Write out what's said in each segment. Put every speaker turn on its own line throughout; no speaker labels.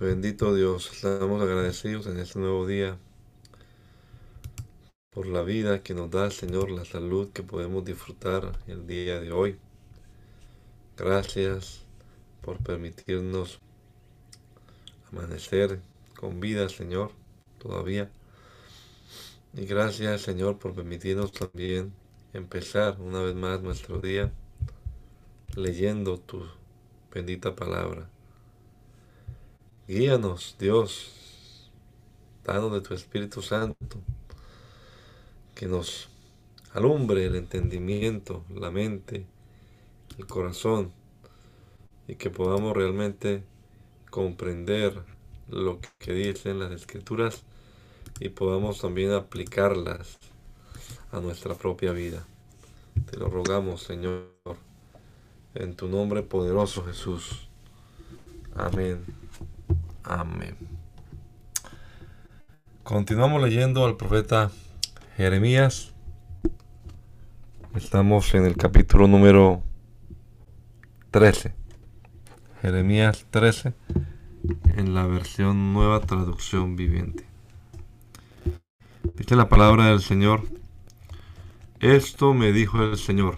Bendito Dios, estamos agradecidos en este nuevo día por la vida que nos da el Señor, la salud que podemos disfrutar el día de hoy. Gracias por permitirnos amanecer con vida, Señor, todavía. Y gracias, Señor, por permitirnos también empezar una vez más nuestro día leyendo tu bendita palabra. Guíanos, Dios, danos de tu Espíritu Santo, que nos alumbre el entendimiento, la mente, el corazón, y que podamos realmente comprender lo que dicen las escrituras y podamos también aplicarlas a nuestra propia vida. Te lo rogamos, Señor, en tu nombre poderoso Jesús. Amén. Amén. Continuamos leyendo al profeta Jeremías. Estamos en el capítulo número 13. Jeremías 13 en la versión nueva traducción viviente. Dice la palabra del Señor. Esto me dijo el Señor.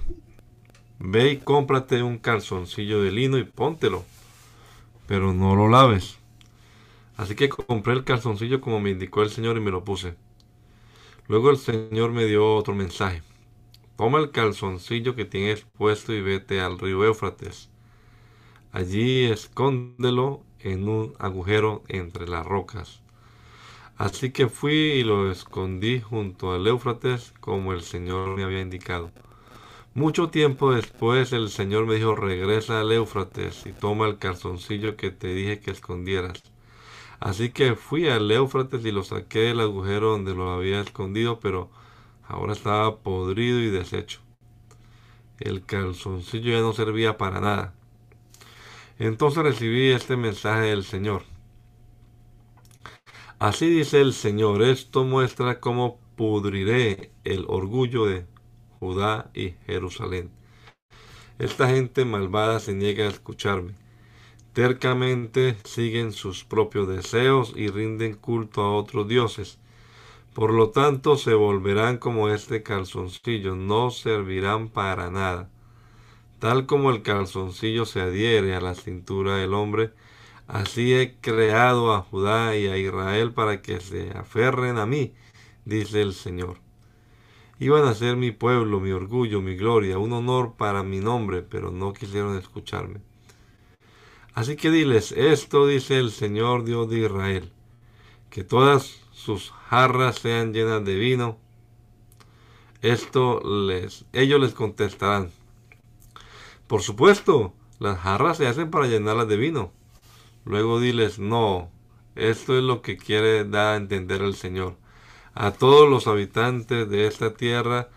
Ve y cómprate un calzoncillo de lino y póntelo, pero no lo laves Así que compré el calzoncillo como me indicó el Señor y me lo puse. Luego el Señor me dio otro mensaje. Toma el calzoncillo que tienes puesto y vete al río Éufrates. Allí escóndelo en un agujero entre las rocas. Así que fui y lo escondí junto al Éufrates como el Señor me había indicado. Mucho tiempo después el Señor me dijo, regresa al Éufrates y toma el calzoncillo que te dije que escondieras. Así que fui al Éufrates y lo saqué del agujero donde lo había escondido, pero ahora estaba podrido y deshecho. El calzoncillo ya no servía para nada. Entonces recibí este mensaje del Señor. Así dice el Señor, esto muestra cómo pudriré el orgullo de Judá y Jerusalén. Esta gente malvada se niega a escucharme Tercamente siguen sus propios deseos y rinden culto a otros dioses. Por lo tanto, se volverán como este calzoncillo, no servirán para nada. Tal como el calzoncillo se adhiere a la cintura del hombre, así he creado a Judá y a Israel para que se aferren a mí, dice el Señor. Iban a ser mi pueblo, mi orgullo, mi gloria, un honor para mi nombre, pero no quisieron escucharme. Así que diles, esto dice el Señor Dios de Israel, que todas sus jarras sean llenas de vino. Esto les, ellos les contestarán. Por supuesto, las jarras se hacen para llenarlas de vino. Luego diles, no, esto es lo que quiere dar a entender el Señor. A todos los habitantes de esta tierra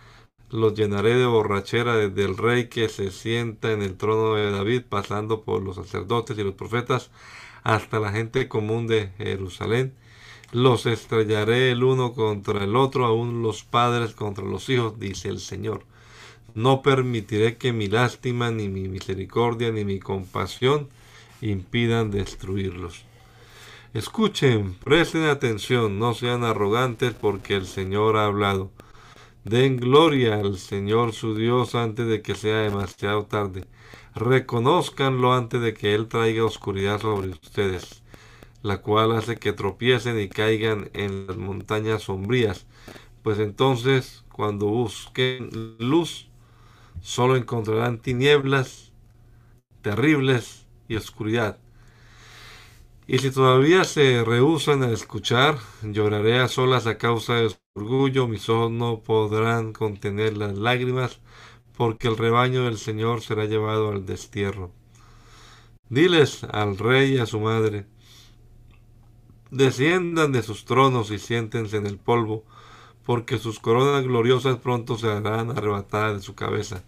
los llenaré de borrachera desde el rey que se sienta en el trono de David, pasando por los sacerdotes y los profetas, hasta la gente común de Jerusalén. Los estrellaré el uno contra el otro, aún los padres contra los hijos, dice el Señor. No permitiré que mi lástima, ni mi misericordia, ni mi compasión impidan destruirlos. Escuchen, presten atención, no sean arrogantes porque el Señor ha hablado. Den gloria al Señor su Dios antes de que sea demasiado tarde. Reconózcanlo antes de que Él traiga oscuridad sobre ustedes, la cual hace que tropiecen y caigan en las montañas sombrías. Pues entonces, cuando busquen luz, solo encontrarán tinieblas terribles y oscuridad. Y si todavía se rehusan a escuchar, lloraré a solas a causa de su orgullo, mis ojos no podrán contener las lágrimas, porque el rebaño del Señor será llevado al destierro. Diles al rey y a su madre, desciendan de sus tronos y siéntense en el polvo, porque sus coronas gloriosas pronto serán arrebatadas de su cabeza.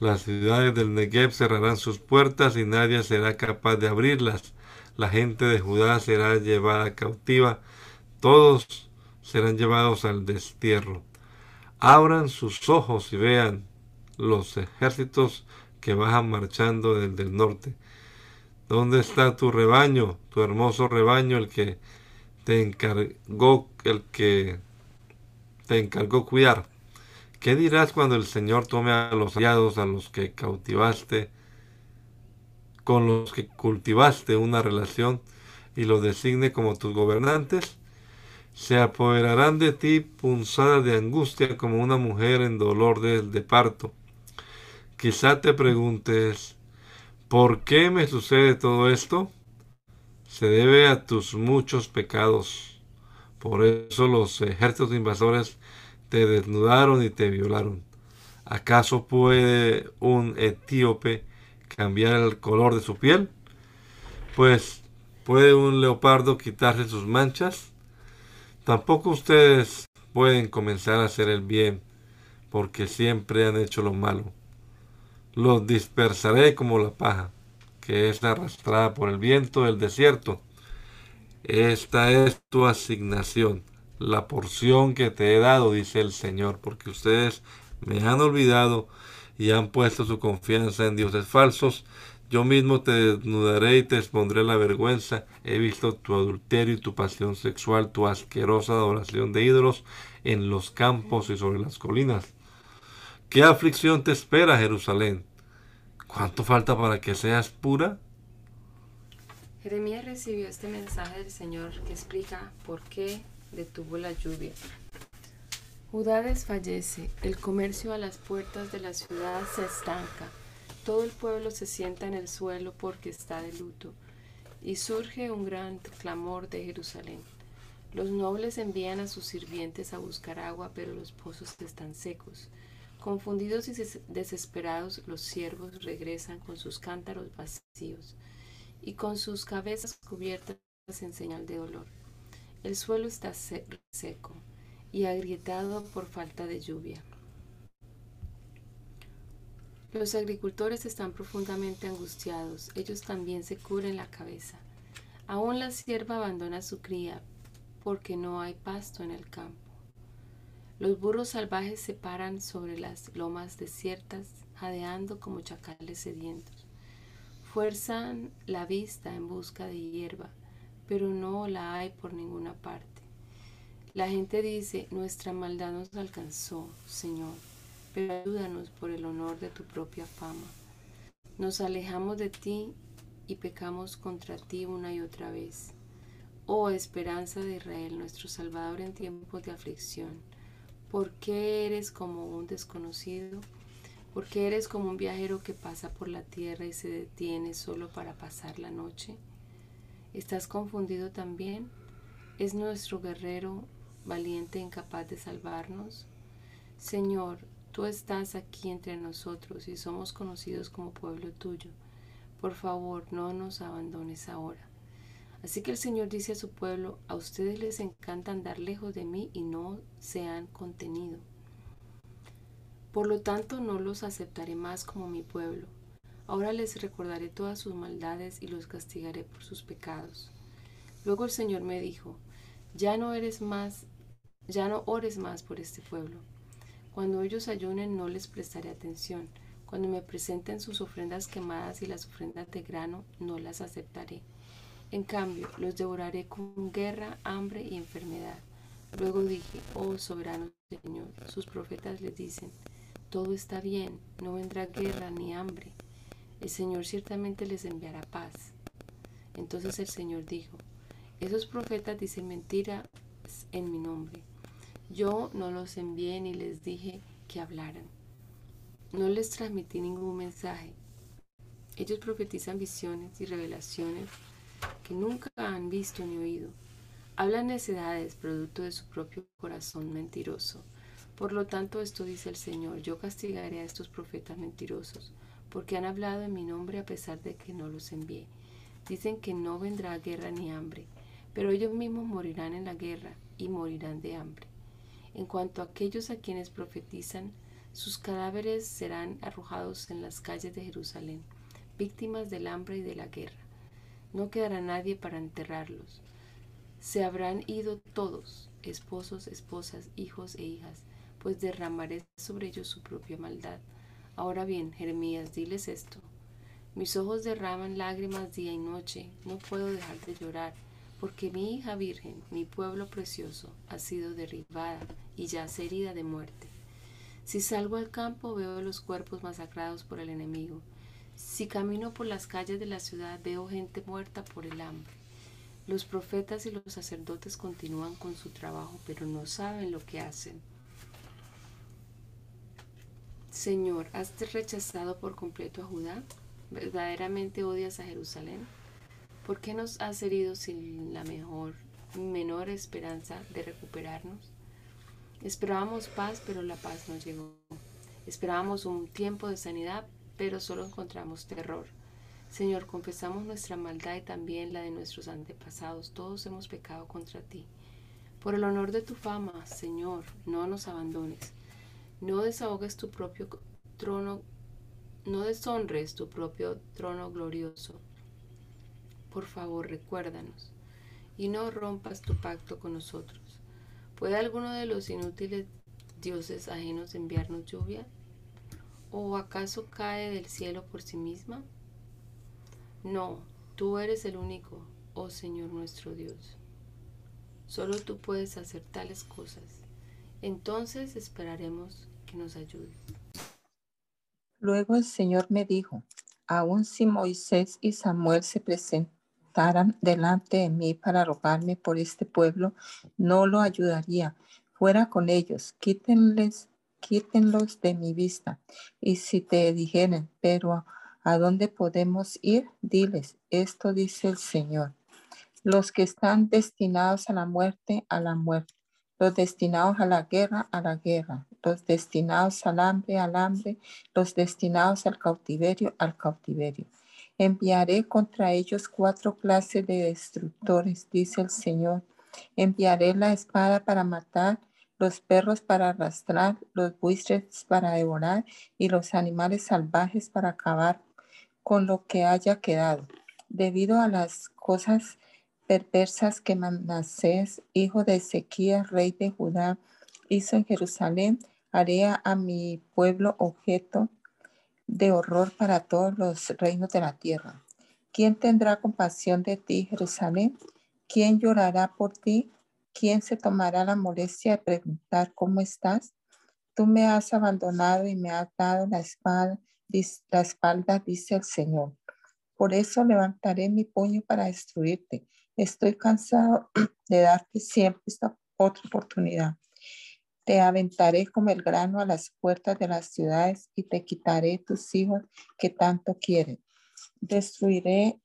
Las ciudades del Negev cerrarán sus puertas y nadie será capaz de abrirlas. La gente de Judá será llevada cautiva, todos serán llevados al destierro. Abran sus ojos y vean los ejércitos que bajan marchando desde el norte. ¿Dónde está tu rebaño, tu hermoso rebaño, el que te encargó, el que te encargó cuidar? ¿Qué dirás cuando el Señor tome a los aliados a los que cautivaste, con los que cultivaste una relación y los designe como tus gobernantes? Se apoderarán de ti punzadas de angustia como una mujer en dolor de, de parto. Quizá te preguntes, ¿Por qué me sucede todo esto? Se debe a tus muchos pecados. Por eso los ejércitos invasores te desnudaron y te violaron. ¿Acaso puede un etíope cambiar el color de su piel? Pues, ¿puede un leopardo quitarse sus manchas? Tampoco ustedes pueden comenzar a hacer el bien, porque siempre han hecho lo malo los dispersaré como la paja, que es arrastrada por el viento del desierto. Esta es tu asignación, la porción que te he dado, dice el Señor, porque ustedes me han olvidado y han puesto su confianza en dioses falsos. Yo mismo te desnudaré y te expondré la vergüenza. He visto tu adulterio y tu pasión sexual, tu asquerosa adoración de ídolos en los campos y sobre las colinas. ¿Qué aflicción te espera, Jerusalén? ¿Cuánto falta para que seas pura?
Jeremías recibió este mensaje del Señor que explica por qué detuvo la lluvia. Judá desfallece, el comercio a las puertas de la ciudad se estanca, todo el pueblo se sienta en el suelo porque está de luto, y surge un gran clamor de Jerusalén. Los nobles envían a sus sirvientes a buscar agua, pero los pozos están secos. Confundidos y desesperados, los siervos regresan con sus cántaros vacíos y con sus cabezas cubiertas en señal de dolor. El suelo está seco y agrietado por falta de lluvia. Los agricultores están profundamente angustiados, ellos también se cubren la cabeza. Aún la sierva abandona su cría porque no hay pasto en el campo. Los burros salvajes se paran sobre las lomas desiertas, jadeando como chacales sedientos. Fuerzan la vista en busca de hierba, pero no la hay por ninguna parte. La gente dice, nuestra maldad nos alcanzó, Señor, pero ayúdanos por el honor de tu propia fama. Nos alejamos de ti y pecamos contra ti una y otra vez. Oh esperanza de Israel, nuestro Salvador en tiempos de aflicción ¿Por qué eres como un desconocido? ¿Por qué eres como un viajero que pasa por la tierra y se detiene solo para pasar la noche? ¿Estás confundido también? ¿Es nuestro guerrero valiente e incapaz de salvarnos? Señor, tú estás aquí entre nosotros y somos conocidos como pueblo tuyo. Por favor, no nos abandones ahora. Así que el Señor dice a su pueblo, a ustedes les encanta andar lejos de mí y no se han contenido. Por lo tanto, no los aceptaré más como mi pueblo. Ahora les recordaré todas sus maldades y los castigaré por sus pecados. Luego el Señor me dijo, ya no eres más, ya no ores más por este pueblo. Cuando ellos ayunen no les prestaré atención. Cuando me presenten sus ofrendas quemadas y las ofrendas de grano, no las aceptaré. En cambio, los devoraré con guerra, hambre y enfermedad. Luego dije, oh soberano Señor, sus profetas les dicen, todo está bien, no vendrá guerra ni hambre. El Señor ciertamente les enviará paz. Entonces el Señor dijo, esos profetas dicen mentiras en mi nombre. Yo no los envié ni les dije que hablaran. No les transmití ningún mensaje. Ellos profetizan visiones y revelaciones que nunca han visto ni oído. Hablan necedades, producto de su propio corazón mentiroso. Por lo tanto, esto dice el Señor, yo castigaré a estos profetas mentirosos, porque han hablado en mi nombre a pesar de que no los envié. Dicen que no vendrá guerra ni hambre, pero ellos mismos morirán en la guerra y morirán de hambre. En cuanto a aquellos a quienes profetizan, sus cadáveres serán arrojados en las calles de Jerusalén, víctimas del hambre y de la guerra. No quedará nadie para enterrarlos. Se habrán ido todos, esposos, esposas, hijos e hijas, pues derramaré sobre ellos su propia maldad. Ahora bien, Jeremías, diles esto. Mis ojos derraman lágrimas día y noche, no puedo dejar de llorar porque mi hija virgen, mi pueblo precioso, ha sido derribada y yace herida de muerte. Si salgo al campo veo los cuerpos masacrados por el enemigo. Si camino por las calles de la ciudad veo gente muerta por el hambre. Los profetas y los sacerdotes continúan con su trabajo, pero no saben lo que hacen. Señor, ¿has rechazado por completo a Judá? ¿Verdaderamente odias a Jerusalén? ¿Por qué nos has herido sin la mejor, menor esperanza de recuperarnos? Esperábamos paz, pero la paz no llegó. Esperábamos un tiempo de sanidad, pero solo encontramos terror. Señor, confesamos nuestra maldad y también la de nuestros antepasados. Todos hemos pecado contra ti. Por el honor de tu fama, Señor, no nos abandones. No desahogues tu propio trono, no deshonres tu propio trono glorioso por favor recuérdanos y no rompas tu pacto con nosotros. ¿Puede alguno de los inútiles dioses ajenos enviarnos lluvia? ¿O acaso cae del cielo por sí misma? No, tú eres el único, oh Señor nuestro Dios. Solo tú puedes hacer tales cosas. Entonces esperaremos que nos ayudes.
Luego el Señor me dijo, aun si Moisés y Samuel se presentan delante de mí para rogarme por este pueblo, no lo ayudaría. Fuera con ellos, quítenles, quítenlos de mi vista. Y si te dijeren, pero ¿a dónde podemos ir? Diles, esto dice el Señor. Los que están destinados a la muerte, a la muerte. Los destinados a la guerra, a la guerra. Los destinados al hambre, al hambre. Los destinados al cautiverio, al cautiverio Enviaré contra ellos cuatro clases de destructores, dice el Señor. Enviaré la espada para matar, los perros para arrastrar, los buitres para devorar y los animales salvajes para acabar con lo que haya quedado. Debido a las cosas perversas que Manasés, hijo de Ezequías, rey de Judá, hizo en Jerusalén, haré a mi pueblo objeto de horror para todos los reinos de la tierra. ¿Quién tendrá compasión de ti, Jerusalén? ¿Quién llorará por ti? ¿Quién se tomará la molestia de preguntar cómo estás? Tú me has abandonado y me has dado la espada, la espalda, dice el Señor. Por eso levantaré mi puño para destruirte. Estoy cansado de darte siempre esta otra oportunidad. Te aventaré como el grano a las puertas de las ciudades y te quitaré tus hijos que tanto quieren. Destruiré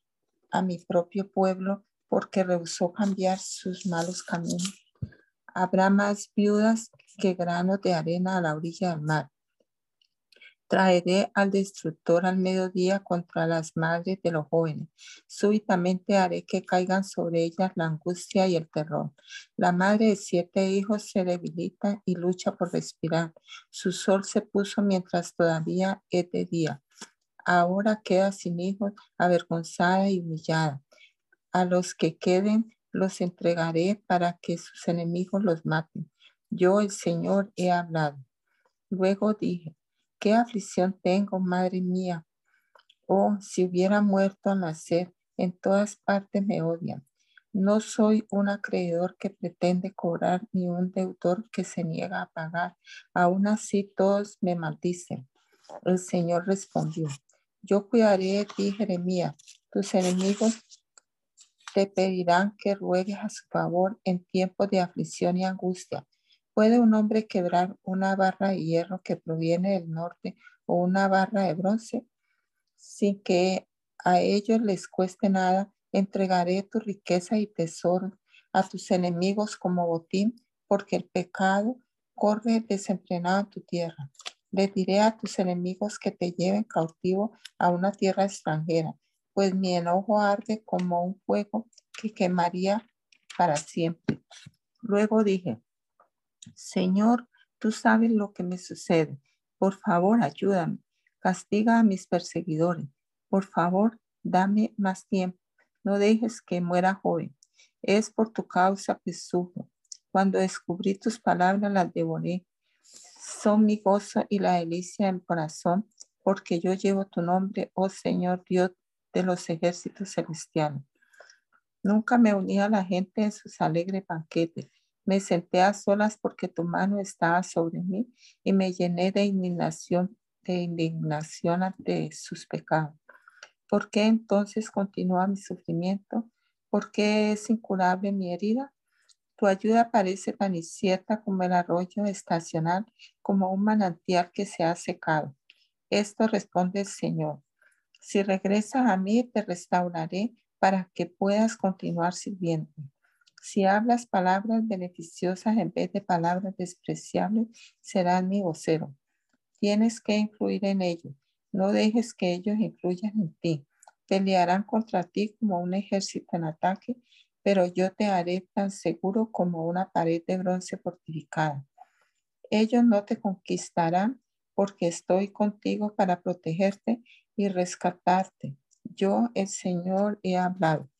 a mi propio pueblo porque rehusó cambiar sus malos caminos. Habrá más viudas que granos de arena a la orilla del mar. Traeré al destructor al mediodía contra las madres de los jóvenes. Súbitamente haré que caigan sobre ellas la angustia y el terror. La madre de siete hijos se debilita y lucha por respirar. Su sol se puso mientras todavía es de día. Ahora queda sin hijos, avergonzada y humillada. A los que queden los entregaré para que sus enemigos los maten. Yo, el Señor, he hablado. Luego dije, qué aflicción tengo, madre mía. Oh, si hubiera muerto al nacer, en todas partes me odian. No soy un acreedor que pretende cobrar ni un deudor que se niega a pagar. Aún así todos me maldicen. El Señor respondió, yo cuidaré de ti, Jeremías. Tus enemigos te pedirán que ruegues a su favor en tiempos de aflicción y angustia. ¿Puede un hombre quebrar una barra de hierro que proviene del norte o una barra de bronce sin que a ellos les cueste nada Entregaré tu riqueza y tesoro a tus enemigos como botín, porque el pecado corre desenfrenado en tu tierra. Le diré a tus enemigos que te lleven cautivo a una tierra extranjera, pues mi enojo arde como un fuego que quemaría para siempre. Luego dije, Señor, tú sabes lo que me sucede. Por favor, ayúdame. Castiga a mis perseguidores. Por favor, dame más tiempo. No dejes que muera joven. Es por tu causa que sufro. Cuando descubrí tus palabras, las devoré. Son mi gozo y la delicia del corazón, porque yo llevo tu nombre, oh Señor Dios de los ejércitos celestiales. Nunca me uní a la gente en sus alegres banquetes. Me senté a solas porque tu mano estaba sobre mí y me llené de indignación, de indignación ante sus pecados. ¿Por qué entonces continúa mi sufrimiento? ¿Por qué es incurable mi herida? Tu ayuda parece tan incierta como el arroyo estacional, como un manantial que se ha secado. Esto responde el Señor. Si regresas a mí, te restauraré para que puedas continuar sirviendo. Si hablas palabras beneficiosas en vez de palabras despreciables, serás mi vocero. Tienes que influir en ellos. No dejes que ellos influyan en ti. Pelearán contra ti como un ejército en ataque, pero yo te haré tan seguro como una pared de bronce fortificada. Ellos no te conquistarán porque estoy contigo para protegerte y rescatarte. Yo, el Señor, he hablado.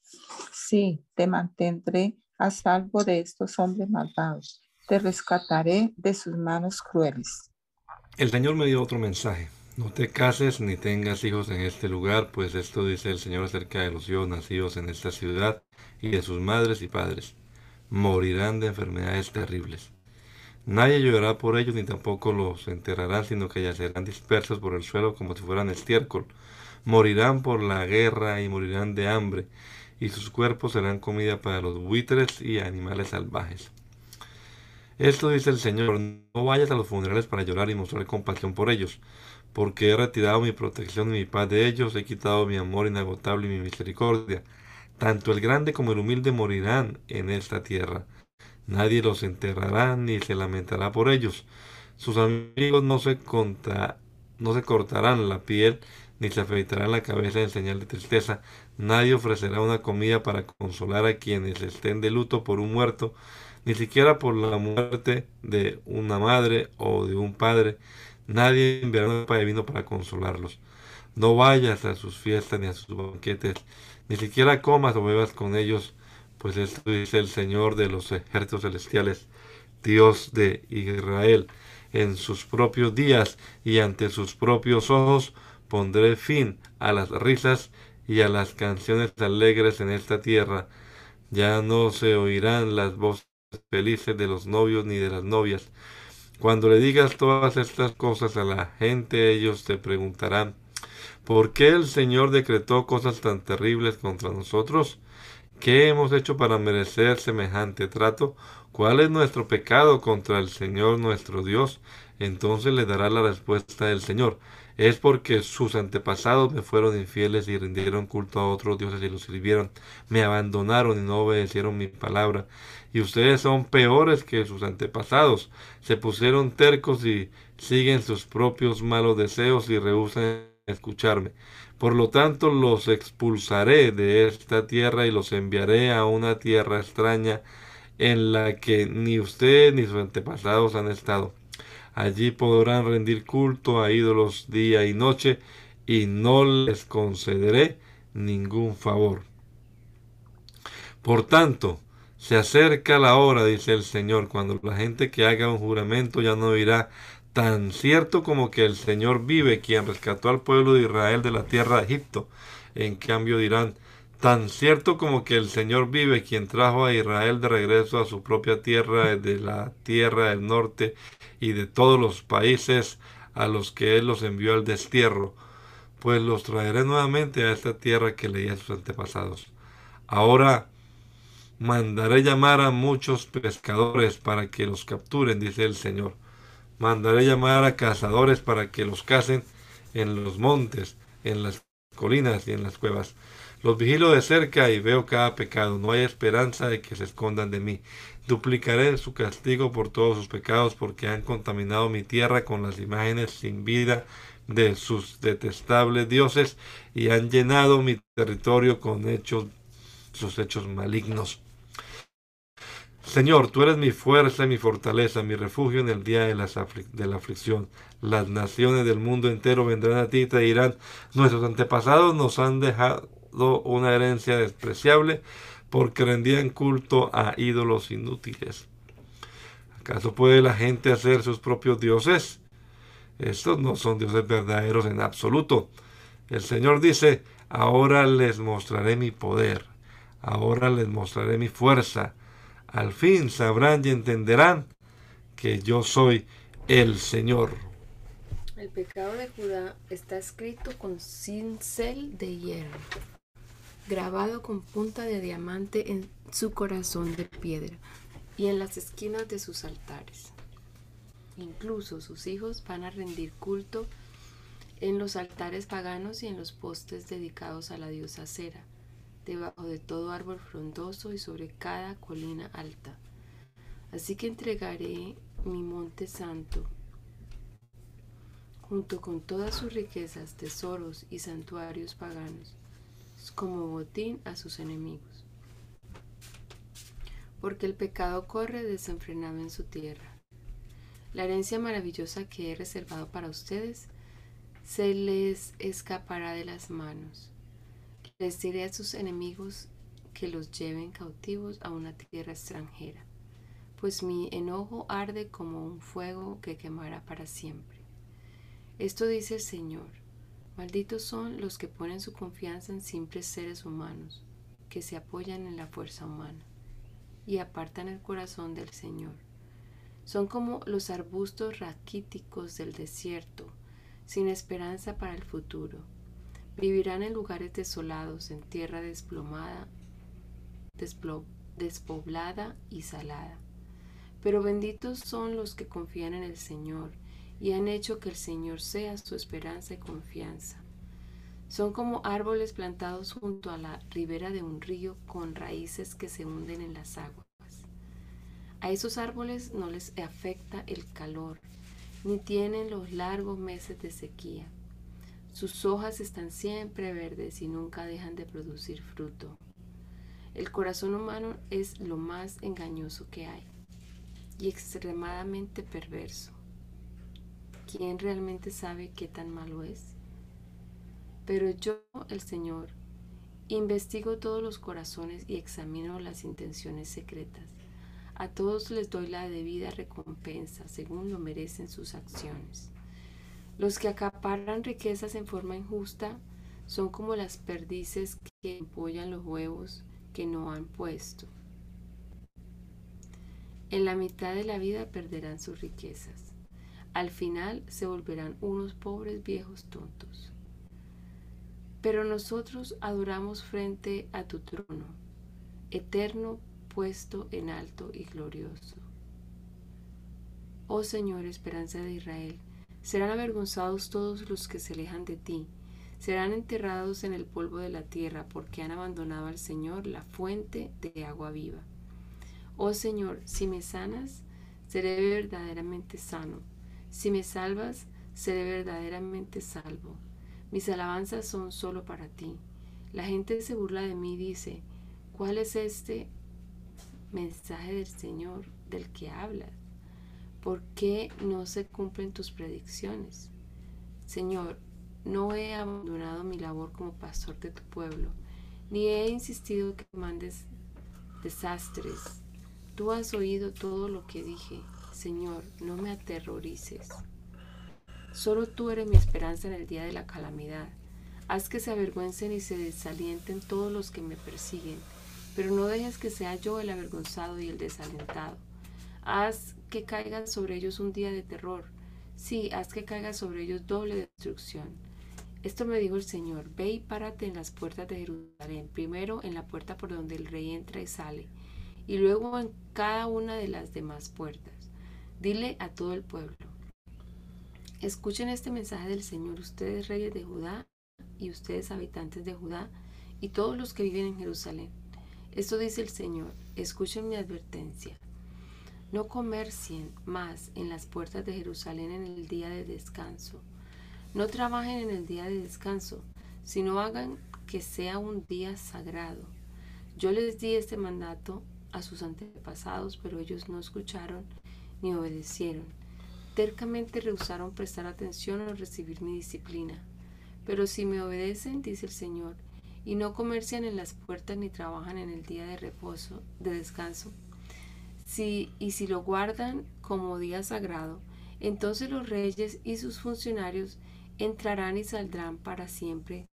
Sí, te mantendré a salvo de estos hombres malvados. Te rescataré de sus manos crueles.
El Señor me dio otro mensaje. No te cases ni tengas hijos en este lugar, pues esto dice el Señor acerca de los hijos nacidos en esta ciudad y de sus madres y padres. Morirán de enfermedades terribles. Nadie llorará por ellos ni tampoco los enterrarán, sino que yacerán dispersos por el suelo como si fueran estiércol. Morirán por la guerra y morirán de hambre, y sus cuerpos serán comida para los buitres y animales salvajes. Esto dice el Señor, no vayas a los funerales para llorar y mostrar compasión por ellos, porque he retirado mi protección y mi paz de ellos, he quitado mi amor inagotable y mi misericordia. Tanto el grande como el humilde morirán en esta tierra Nadie los enterrará ni se lamentará por ellos. Sus amigos no se, no se cortarán la piel ni se afeitarán la cabeza en señal de tristeza. Nadie ofrecerá una comida para consolar a quienes estén de luto por un muerto, ni siquiera por la muerte de una madre o de un padre. Nadie enviará una copa de vino para consolarlos. No vayas a sus fiestas ni a sus banquetes, ni siquiera comas o bebas con ellos pues esto dice el Señor de los ejércitos celestiales, Dios de Israel. En sus propios días y ante sus propios ojos pondré fin a las risas y a las canciones alegres en esta tierra. Ya no se oirán las voces felices de los novios ni de las novias. Cuando le digas todas estas cosas a la gente, ellos te preguntarán, ¿por qué el Señor decretó cosas tan terribles contra nosotros? ¿Qué hemos hecho para merecer semejante trato? ¿Cuál es nuestro pecado contra el Señor nuestro Dios? Entonces le dará la respuesta del Señor. Es porque sus antepasados me fueron infieles y rindieron culto a otros dioses y los sirvieron. Me abandonaron y no obedecieron mi palabra. Y ustedes son peores que sus antepasados. Se pusieron tercos y siguen sus propios malos deseos y rehusan escucharme. Por lo tanto, los expulsaré de esta tierra y los enviaré a una tierra extraña en la que ni usted ni sus antepasados han estado. Allí podrán rendir culto a ídolos día y noche y no les concederé ningún favor. Por tanto, se acerca la hora, dice el Señor, cuando la gente que haga un juramento ya no irá tan cierto como que el Señor vive, quien rescató al pueblo de Israel de la tierra de Egipto. En cambio dirán, tan cierto como que el Señor vive, quien trajo a Israel de regreso a su propia tierra, de la tierra del norte y de todos los países a los que Él los envió al destierro, pues los traeré nuevamente a esta tierra que leí a sus antepasados. Ahora mandaré llamar a muchos pescadores para que los capturen, dice el Señor Mandaré llamar a cazadores para que los cacen en los montes, en las colinas y en las cuevas. Los vigilo de cerca y veo cada pecado. No hay esperanza de que se escondan de mí. Duplicaré su castigo por todos sus pecados porque han contaminado mi tierra con las imágenes sin vida de sus detestables dioses y han llenado mi territorio con hechos, sus hechos malignos. Señor, tú eres mi fuerza y mi fortaleza, mi refugio en el día de, de, la aflicción. Las naciones del mundo entero vendrán a ti y te dirán, nuestros antepasados nos han dejado una herencia despreciable porque rendían culto a ídolos inútiles. ¿Acaso puede la gente hacer sus propios dioses? Estos no son dioses verdaderos en absoluto. El Señor dice, ahora les mostraré mi poder, ahora les mostraré mi fuerza. Al fin sabrán y entenderán que yo soy el Señor.
El pecado de Judá está escrito con cincel de hierro, grabado con punta de diamante en su corazón de piedra y en las esquinas de sus altares. Incluso sus hijos van a rendir culto en los altares paganos y en los postes dedicados a la diosa Cera, debajo de todo árbol frondoso y sobre cada colina alta. Así que entregaré mi monte santo, junto con todas sus riquezas, tesoros y santuarios paganos, como botín a sus enemigos. Porque el pecado corre desenfrenado en su tierra la herencia maravillosa que he reservado para ustedes se les escapará de las manos. Les diré a sus enemigos que los lleven cautivos a una tierra extranjera, pues mi enojo arde como un fuego que quemará para siempre. Esto dice el Señor. Malditos son los que ponen su confianza en simples seres humanos, que se apoyan en la fuerza humana, y apartan el corazón del Señor. Son como los arbustos raquíticos del desierto, sin esperanza para el futuro. Vivirán en lugares desolados, en tierra desplomada, despoblada y salada. Pero benditos son los que confían en el Señor y han hecho que el Señor sea su esperanza y confianza. Son como árboles plantados junto a la ribera de un río con raíces que se hunden en las aguas. A esos árboles no les afecta el calor, ni tienen los largos meses de sequía. Sus hojas están siempre verdes y nunca dejan de producir fruto. El corazón humano es lo más engañoso que hay y extremadamente perverso. ¿Quién realmente sabe qué tan malo es? Pero yo, el Señor, investigo todos los corazones y examino las intenciones secretas. A todos les doy la debida recompensa según lo merecen sus acciones. Los que acaparan riquezas en forma injusta son como las perdices que empollan los huevos que no han puesto. En la mitad de la vida perderán sus riquezas. Al final se volverán unos pobres viejos tontos. Pero nosotros adoramos frente a tu trono, eterno puesto en alto y glorioso. Oh Señor, esperanza de Israel, serán avergonzados todos los que se alejan de ti, serán enterrados en el polvo de la tierra, porque han abandonado al Señor, la fuente de agua viva. Oh Señor, si me sanas, seré verdaderamente sano. Si me salvas, seré verdaderamente salvo. Mis alabanzas son solo para ti. La gente se burla de mí y dice, ¿cuál es este mensaje del Señor del que hablas? ¿Por qué no se cumplen tus predicciones? Señor, no he abandonado mi labor como pastor de tu pueblo, ni he insistido que mandes desastres. Tú has oído todo lo que dije. Señor, no me aterrorices. Solo tú eres mi esperanza en el día de la calamidad. Haz que se avergüencen y se desalienten todos los que me persiguen pero no dejes que sea yo el avergonzado y el desalentado. Haz que caiga sobre ellos un día de terror. Sí, haz que caiga sobre ellos doble destrucción. Esto me dijo el Señor, ve y párate en las puertas de Jerusalén, primero en la puerta por donde el rey entra y sale, y luego en cada una de las demás puertas. Dile a todo el pueblo, escuchen este mensaje del Señor, ustedes reyes de Judá y ustedes habitantes de Judá, y todos los que viven en Jerusalén. Esto dice el Señor, escuchen mi advertencia. No comercien más en las puertas de Jerusalén en el día de descanso. No trabajen en el día de descanso, sino hagan que sea un día sagrado. Yo les di este mandato a sus antepasados, pero ellos no escucharon obedecieron. Tercamente rehusaron prestar atención o recibir mi disciplina. Pero si me obedecen, dice el Señor, y no comercian en las puertas ni trabajan en el día de reposo, de descanso, si, y si lo guardan como día sagrado, entonces los reyes y sus funcionarios entrarán y saldrán para siempre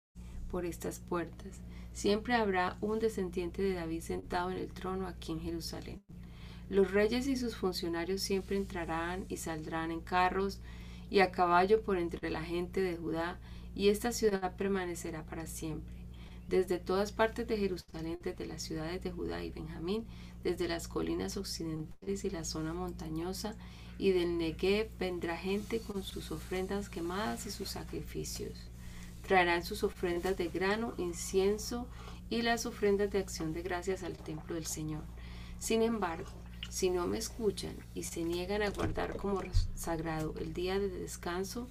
por estas puertas. Siempre habrá un descendiente de David sentado en el trono aquí en Jerusalén. Los reyes y sus funcionarios siempre entrarán y saldrán en carros y a caballo por entre la gente de Judá, y esta ciudad permanecerá para siempre. Desde todas partes de Jerusalén, desde las ciudades de Judá y Benjamín, desde las colinas occidentales y la zona montañosa, y del Negev vendrá gente con sus ofrendas quemadas y sus sacrificios. Traerán sus ofrendas de grano, incienso y las ofrendas de acción de gracias al templo del Señor. Sin embargo, si no me escuchan y se niegan a guardar como sagrado el día de descanso,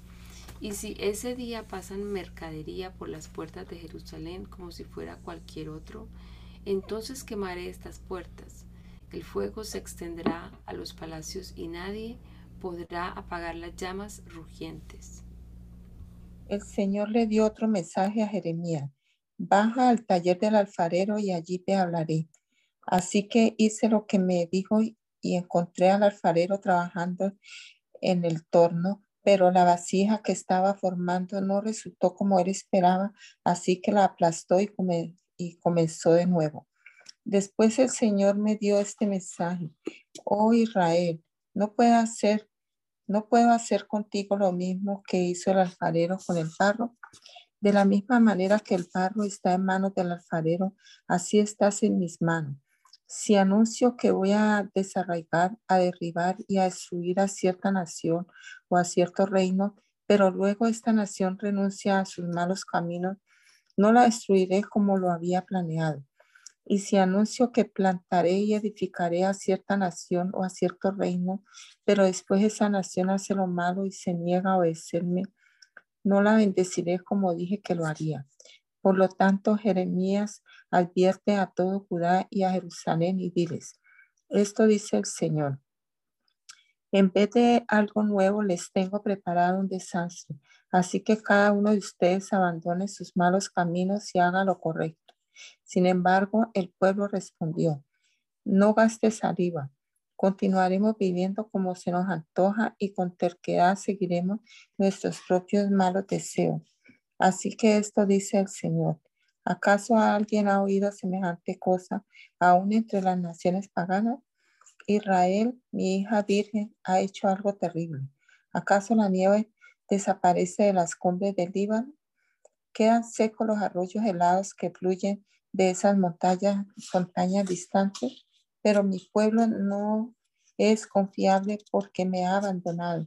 y si ese día pasan mercadería por las puertas de Jerusalén como si fuera cualquier otro, entonces quemaré estas puertas. El fuego se extenderá a los palacios y nadie podrá apagar las llamas rugientes.
El Señor le dio otro mensaje a Jeremías. Baja al taller del alfarero y allí te hablaré. Así que hice lo que me dijo y encontré al alfarero trabajando en el torno pero la vasija que estaba formando no resultó como él esperaba, así que la aplastó y, comenzó de nuevo. Después el Señor me dio este mensaje, oh Israel, no puedo hacer, no puedo hacer contigo lo mismo que hizo el alfarero con el barro. De la misma manera que el barro está en manos del alfarero, así estás en mis manos. Si anuncio que voy a desarraigar, a derribar y a destruir a cierta nación o a cierto reino, pero luego esta nación renuncia a sus malos caminos, no la destruiré como lo había planeado. Y si anuncio que plantaré y edificaré a cierta nación o a cierto reino, pero después esa nación hace lo malo y se niega a obedecerme, no la bendeciré como dije que lo haría. Por lo tanto, Jeremías advierte a todo Judá y a Jerusalén y diles, esto dice el Señor. En vez de algo nuevo, les tengo preparado un desastre. Así que cada uno de ustedes abandone sus malos caminos y haga lo correcto. Sin embargo, el pueblo respondió, no gastes saliva. Continuaremos viviendo como se nos antoja y con terquedad seguiremos nuestros propios malos deseos. Así que esto dice el Señor. ¿Acaso alguien ha oído semejante cosa aún entre las naciones paganas? Israel, mi hija virgen, ha hecho algo terrible. ¿Acaso la nieve desaparece de las cumbres del Líbano? Quedan secos los arroyos helados que fluyen de esas montañas, montañas distantes, pero mi pueblo no es confiable porque me ha abandonado.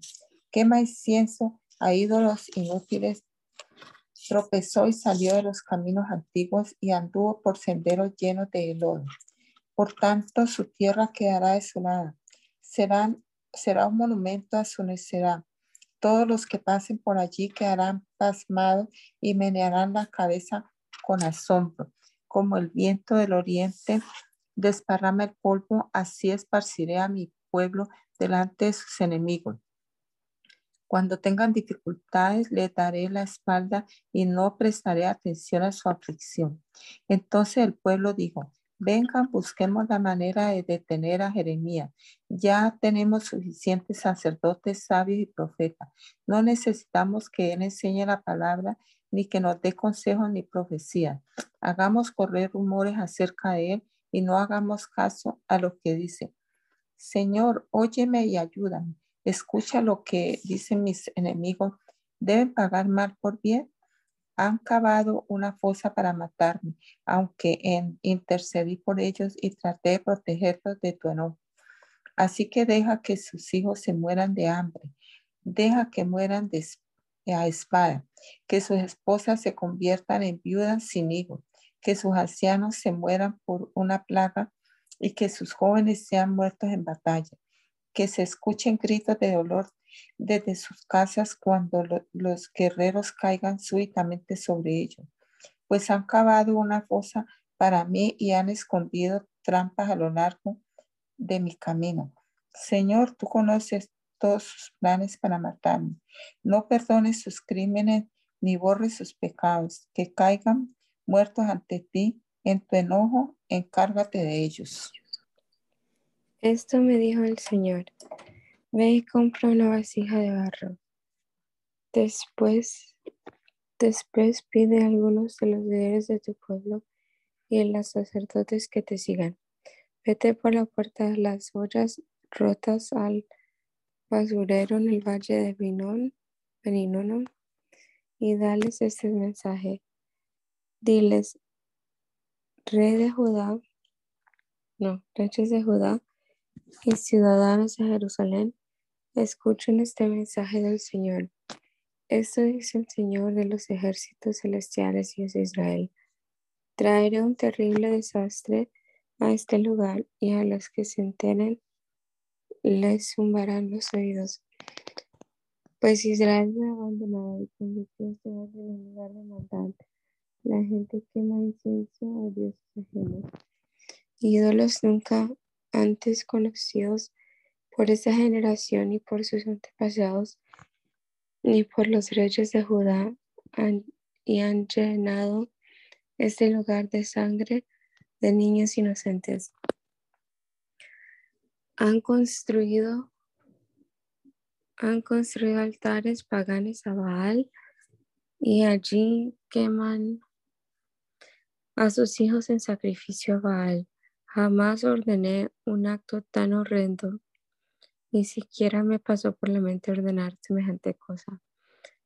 Quema incienso a ídolos inútiles Tropezó y salió de los caminos antiguos y anduvo por senderos llenos de lodo. Por tanto, su tierra quedará desolada. Será un monumento a su necedad. Todos los que pasen por allí quedarán pasmados y menearán la cabeza con asombro. Como el viento del oriente desparrama el polvo, así esparciré a mi pueblo delante de sus enemigos. Cuando tengan dificultades, le daré la espalda y no prestaré atención a su aflicción. Entonces el pueblo dijo, vengan, busquemos la manera de detener a Jeremías. Ya tenemos suficientes sacerdotes, sabios y profetas. No necesitamos que él enseñe la palabra ni que nos dé consejos ni profecías. Hagamos correr rumores acerca de él y no hagamos caso a lo que dice. Señor, óyeme y ayúdame. Escucha lo que dicen mis enemigos. Deben pagar mal por bien. Han cavado una fosa para matarme, aunque en, intercedí por ellos y traté de protegerlos de tu enojo. Así que deja que sus hijos se mueran de hambre. Deja que mueran de, a espada. Que sus esposas se conviertan en viudas sin hijos. que sus ancianos se mueran por una plaga y que sus jóvenes sean muertos en batalla, que se escuchen gritos de dolor desde sus casas cuando los guerreros caigan súbitamente sobre ellos, pues han cavado una fosa para mí y han escondido trampas a lo largo de mi camino. Señor, tú conoces todos sus planes para matarme. No perdones sus crímenes ni borres sus pecados, que caigan muertos ante ti. En tu enojo, encárgate de ellos.
Esto me dijo el Señor. Ve y compra una vasija de barro. Después, después pide a algunos de los líderes de tu pueblo y a los sacerdotes que te sigan. Vete por la puerta de las ollas rotas al basurero en el valle de Binón, y dales este mensaje. Diles, rey de Judá, no, reyes de Judá y ciudadanos de Jerusalén, escuchen este mensaje del Señor. Esto dice el Señor de los ejércitos celestiales y de Israel. Traeré un terrible desastre a este lugar y a los que se enteren les zumbarán los oídos. Pues Israel me ha abandonado y convirtió este barrio en un lugar de maldad. La gente quema incienso a dioses ajenos. Ídolos nunca antes conocidos por esta generación y por sus antepasados, ni por los reyes de Judá, y han llenado este lugar de sangre de niños inocentes. Han construido, han construido altares paganos a Baal y allí queman a sus hijos en sacrificio a Baal. Jamás ordené un acto tan horrendo, ni siquiera me pasó por la mente ordenar semejante cosa.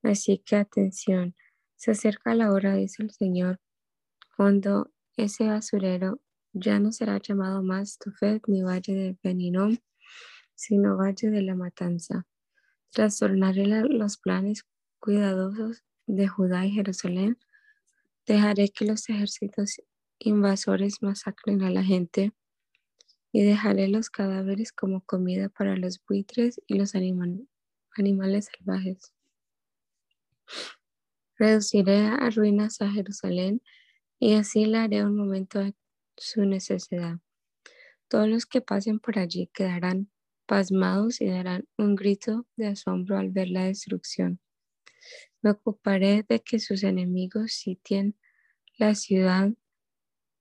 Así que atención, se acerca la hora, dice el Señor, cuando ese basurero ya no será llamado más Tufet ni Valle de Beninom, sino Valle de la Matanza. Trastornaré los planes cuidadosos de Judá y Jerusalén. Dejaré que los ejércitos invasores masacren a la gente y dejaré los cadáveres como comida para los buitres y los animales salvajes. Reduciré a ruinas a Jerusalén y así le haré un momento de su necesidad. Todos los que pasen por allí quedarán pasmados y darán un grito de asombro al ver la destrucción. Me ocuparé de que sus enemigos sitien la ciudad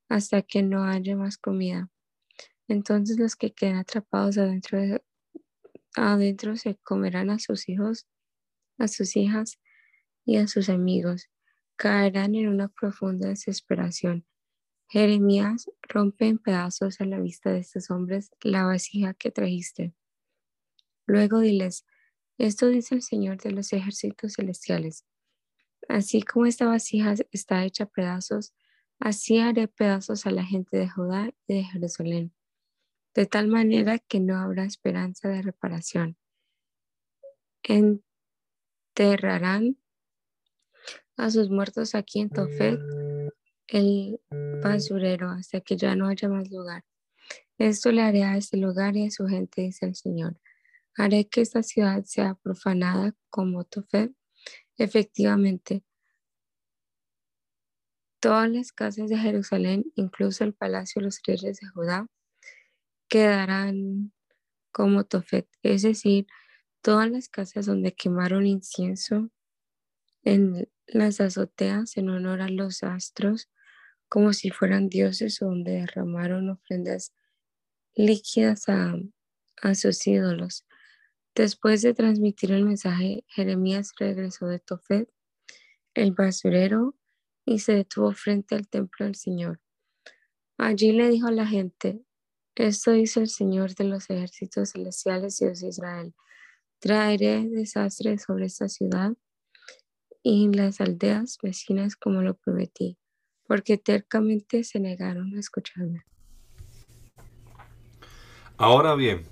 hasta que no haya más comida. Entonces los que queden atrapados adentro, adentro se comerán a sus hijos, a sus hijas y a sus amigos. Caerán en una profunda desesperación. Jeremías rompe en pedazos a la vista de estos hombres la vasija que trajiste. Luego diles, esto dice el Señor de los ejércitos celestiales. Así como esta vasija está hecha pedazos, Así haré pedazos a la gente de Judá y de Jerusalén, de tal manera que no habrá esperanza de reparación. Enterrarán a sus muertos aquí en Tofet, el basurero, hasta que ya no haya más lugar. Esto le haré a este lugar y a su gente, dice el Señor. Haré que esta ciudad sea profanada como Tofet. Efectivamente, Todas las casas de Jerusalén, incluso el palacio de los reyes de Judá, quedarán como Tofet, es decir, todas las casas donde quemaron incienso en las azoteas en honor a los astros, como si fueran dioses, donde derramaron ofrendas líquidas a, a sus ídolos. Después de transmitir el mensaje, Jeremías regresó de Tofet, el basurero, y se detuvo frente al templo del Señor. Allí le dijo a la gente, esto dice el Señor de los ejércitos celestiales y de Israel, traeré desastre sobre esta ciudad y las aldeas vecinas como lo prometí, porque tercamente se negaron a escucharme.
Ahora bien,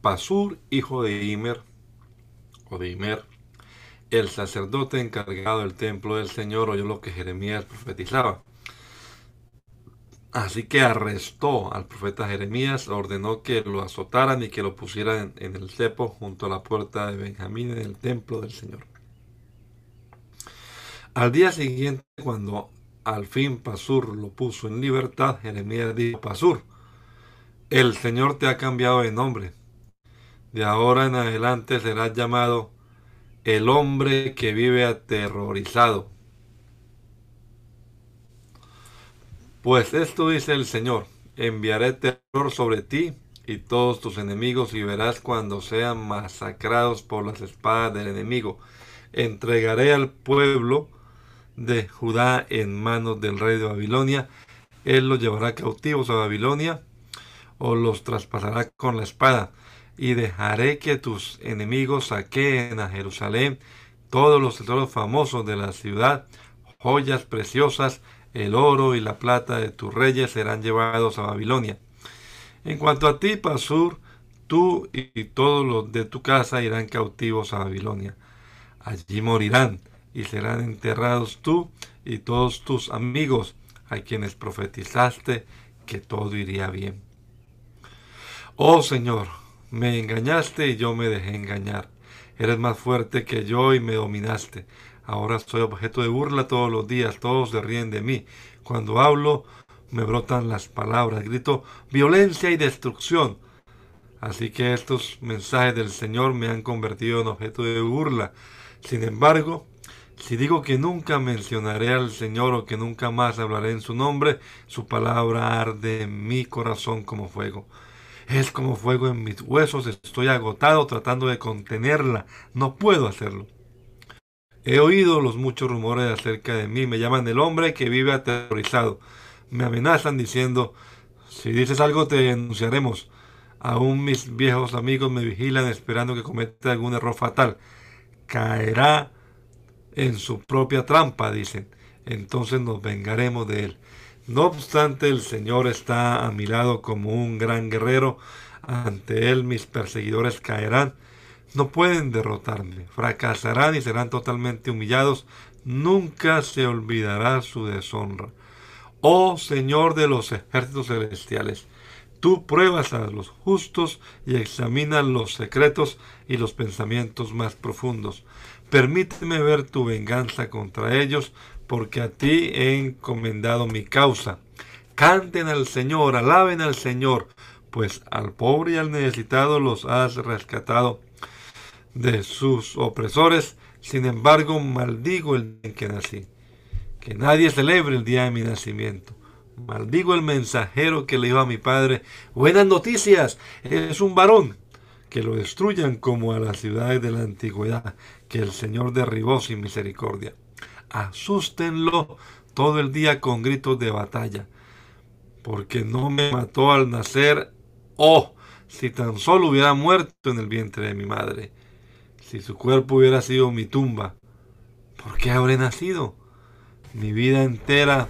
Pasur, hijo de Imer, o de Imer, el sacerdote encargado del templo del Señor oyó lo que Jeremías profetizaba. Así que arrestó al profeta Jeremías, ordenó que lo azotaran y que lo pusieran en, el cepo junto a la puerta de Benjamín en el templo del Señor. Al día siguiente, cuando al fin Pasur lo puso en libertad, Jeremías dijo, Pasur, el Señor te ha cambiado de nombre. De ahora en adelante serás llamado el hombre que vive aterrorizado. Pues esto dice el Señor, enviaré terror sobre ti y todos tus enemigos y verás cuando sean masacrados por las espadas del enemigo. Entregaré al pueblo de Judá en manos del rey de Babilonia. Él los llevará cautivos a Babilonia o los traspasará con la espada. Y dejaré que tus enemigos saqueen a Jerusalén todos los tesoros famosos de la ciudad, joyas preciosas, el oro y la plata de tus reyes serán llevados a Babilonia. En cuanto a ti, Pasur, tú y todos los de tu casa irán cautivos a Babilonia. Allí morirán y serán enterrados tú y todos tus amigos a quienes profetizaste que todo iría bien. Oh Señor, me engañaste y yo me dejé engañar. Eres más fuerte que yo y me dominaste. Ahora soy objeto de burla todos los días, todos se ríen de mí. Cuando hablo me brotan las palabras, grito violencia y destrucción. Así que estos mensajes del Señor me han convertido en objeto de burla. Sin embargo, si digo que nunca mencionaré al Señor o que nunca más hablaré en su nombre, su palabra arde en mi corazón como fuego. Es como fuego en mis huesos, estoy agotado tratando de contenerla, no puedo hacerlo. He oído los muchos rumores acerca de mí, me llaman el hombre que vive aterrorizado, me amenazan diciendo, si dices algo te denunciaremos. Aún mis viejos amigos me vigilan esperando que cometa algún error fatal. Caerá en su propia trampa, dicen. Entonces nos vengaremos de él. No obstante, el Señor está a mi lado como un gran guerrero. Ante él mis perseguidores caerán. No pueden derrotarme. Fracasarán y serán totalmente humillados. Nunca se olvidará su deshonra. Oh Señor de los ejércitos celestiales, tú pruebas a los justos y examinas los secretos y los pensamientos más profundos. Permíteme ver tu venganza contra ellos, porque a ti he encomendado mi causa. Canten al Señor, alaben al Señor, pues al pobre y al necesitado los has rescatado de sus opresores. Sin embargo, maldigo el día en que nací. Que nadie celebre el día de mi nacimiento. Maldigo el mensajero que le dijo a mi padre, buenas noticias, es un varón que lo destruyan como a las ciudades de la antigüedad, que el Señor derribó sin misericordia. Asústenlo todo el día con gritos de batalla, porque no me mató al nacer. Oh, si tan solo hubiera muerto en el vientre de mi madre, si su cuerpo hubiera sido mi tumba, ¿por qué habré nacido? Mi vida entera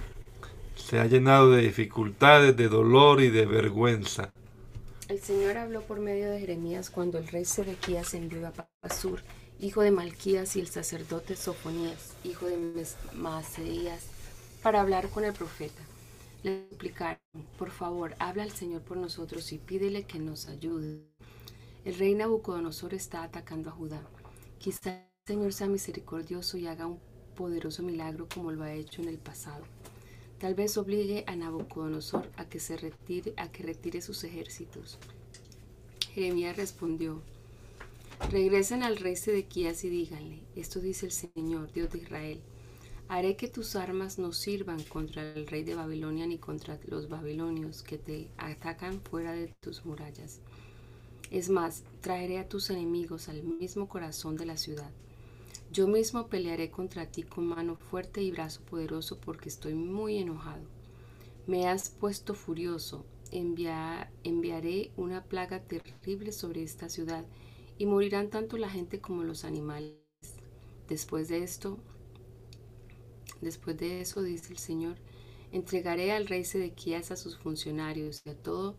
se ha llenado de dificultades, de dolor y de vergüenza.
El Señor habló por medio de Jeremías cuando el rey Sedequías envió a Pasur, hijo de Malquías, y el sacerdote Sofonías, hijo de Maaseías, para hablar con el profeta. Le suplicaron, por favor, habla al Señor por nosotros y pídele que nos ayude. El rey Nabucodonosor está atacando a Judá. Quizá el Señor sea misericordioso y haga un poderoso milagro como lo ha hecho en el pasado. Tal vez obligue a Nabucodonosor a que se retire, a que retire sus ejércitos. Jeremías respondió: Regresen al rey Sedequías y díganle: Esto dice el Señor, Dios de Israel. Haré que tus armas no sirvan contra el rey de Babilonia ni contra los babilonios que te atacan fuera de tus murallas. Es más, traeré a tus enemigos al mismo corazón de la ciudad yo mismo pelearé contra ti con mano fuerte y brazo poderoso porque estoy muy enojado. Me has puesto furioso. enviaré una plaga terrible sobre esta ciudad y morirán tanto la gente como los animales. Después de esto, después de eso, dice el Señor, entregaré al rey Sedequías a sus funcionarios y a todo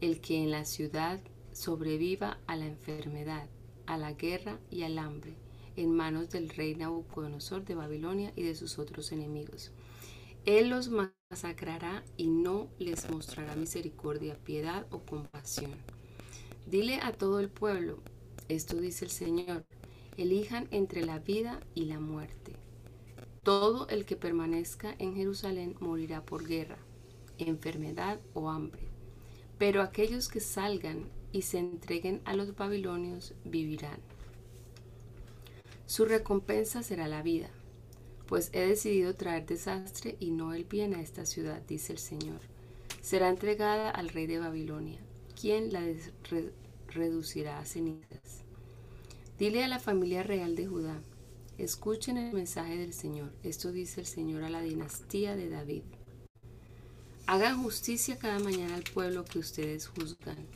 el que en la ciudad sobreviva a la enfermedad, a la guerra y al hambre en manos del rey Nabucodonosor de Babilonia y de sus otros enemigos. Él los masacrará y no les mostrará misericordia, piedad o compasión. Dile a todo el pueblo, esto dice el Señor, elijan entre la vida y la muerte. Todo el que permanezca en Jerusalén morirá por guerra, enfermedad o hambre. Pero aquellos que salgan y se entreguen a los babilonios vivirán. Su recompensa será la vida, pues he decidido traer desastre y no el bien a esta ciudad, dice el Señor. Será entregada al rey de Babilonia, quien la reducirá a cenizas. Dile a la familia real de Judá, escuchen el mensaje del Señor. Esto dice el Señor a la dinastía de David. Hagan justicia cada mañana al pueblo que ustedes juzgan.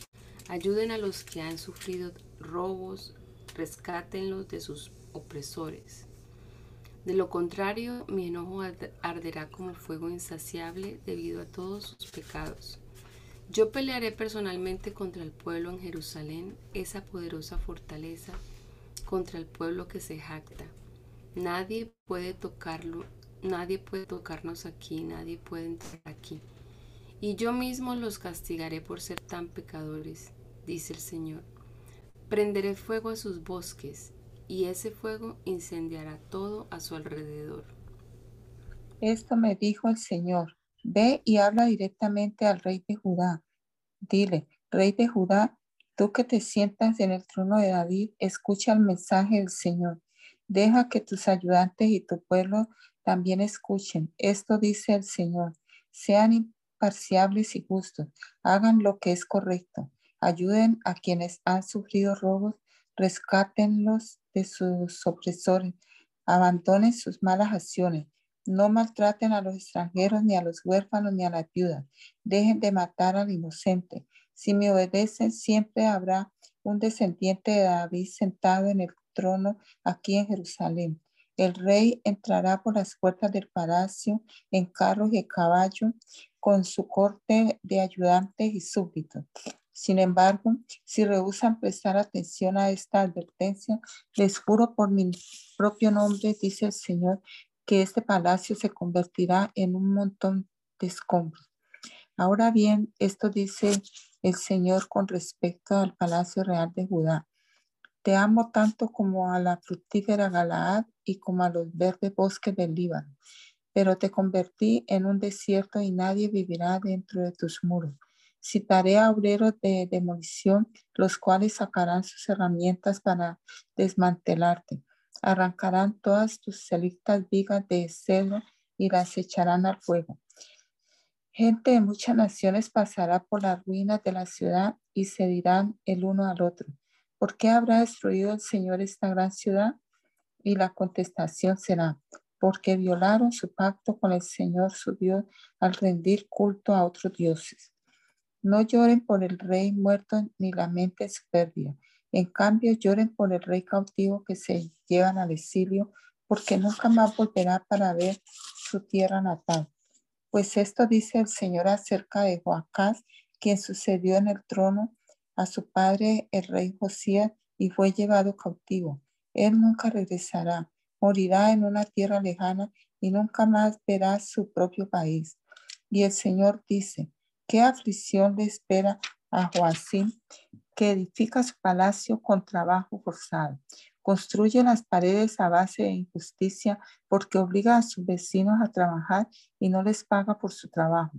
Ayuden a los que han sufrido robos, rescátenlos de sus opresores. De lo contrario, mi enojo arderá como fuego insaciable debido a todos sus pecados. Yo pelearé personalmente contra el pueblo en Jerusalén, esa poderosa fortaleza, contra el pueblo que se jacta. Nadie puede tocarlo, nadie puede tocarnos aquí, nadie puede entrar aquí. Y yo mismo los castigaré por ser tan pecadores, dice el Señor. Prenderé fuego a sus bosques, y ese fuego incendiará todo a su alrededor.
Esto me dijo el Señor. Ve y habla directamente al rey de Judá. Dile, rey de Judá, tú que te sientas en el trono de David, escucha el mensaje del Señor. Deja que tus ayudantes y tu pueblo también escuchen. Esto dice el Señor. Sean imparciables y justos. Hagan lo que es correcto. Ayuden a quienes han sufrido robos. Rescátenlos de sus opresores. Abandonen sus malas acciones. No maltraten a los extranjeros, ni a los huérfanos, ni a la viuda. Dejen de matar al inocente. Si me obedecen, siempre habrá un descendiente de David sentado en el trono aquí en Jerusalén. El rey entrará por las puertas del palacio en carros y caballo con su corte de ayudantes y súbditos. Sin embargo, si rehusan prestar atención a esta advertencia, les juro por mi propio nombre, dice el Señor, que este palacio se convertirá en un montón de escombros. Ahora bien, esto dice el Señor con respecto al palacio real de Judá. Te amo tanto como a la fructífera Galaad y como a los verdes bosques del Líbano, pero te convertí en un desierto y nadie vivirá dentro de tus muros. Citaré a obreros de demolición, los cuales sacarán sus herramientas para desmantelarte arrancarán todas tus selictas vigas de cedro y las echarán al fuego. Gente de muchas naciones pasará por las ruinas de la ciudad y se dirán el uno al otro, ¿por qué habrá destruido el Señor esta gran ciudad? Y la contestación será, porque violaron su pacto con el Señor su Dios al rendir culto a otros dioses. No lloren por el rey muerto ni lamenten su pérdida en cambio, lloren por el rey cautivo que se llevan al exilio, porque nunca más volverá para ver su tierra natal. Pues esto dice el Señor acerca de Joacás, quien sucedió en el trono a su padre el rey Josías y fue llevado cautivo. Él nunca regresará, morirá en una tierra lejana y nunca más verá su propio país. Y el Señor dice, ¿qué aflicción le espera a Joacín que edifica su palacio con trabajo forzado. Construye las paredes a base de injusticia porque obliga a sus vecinos a trabajar y no les paga por su trabajo.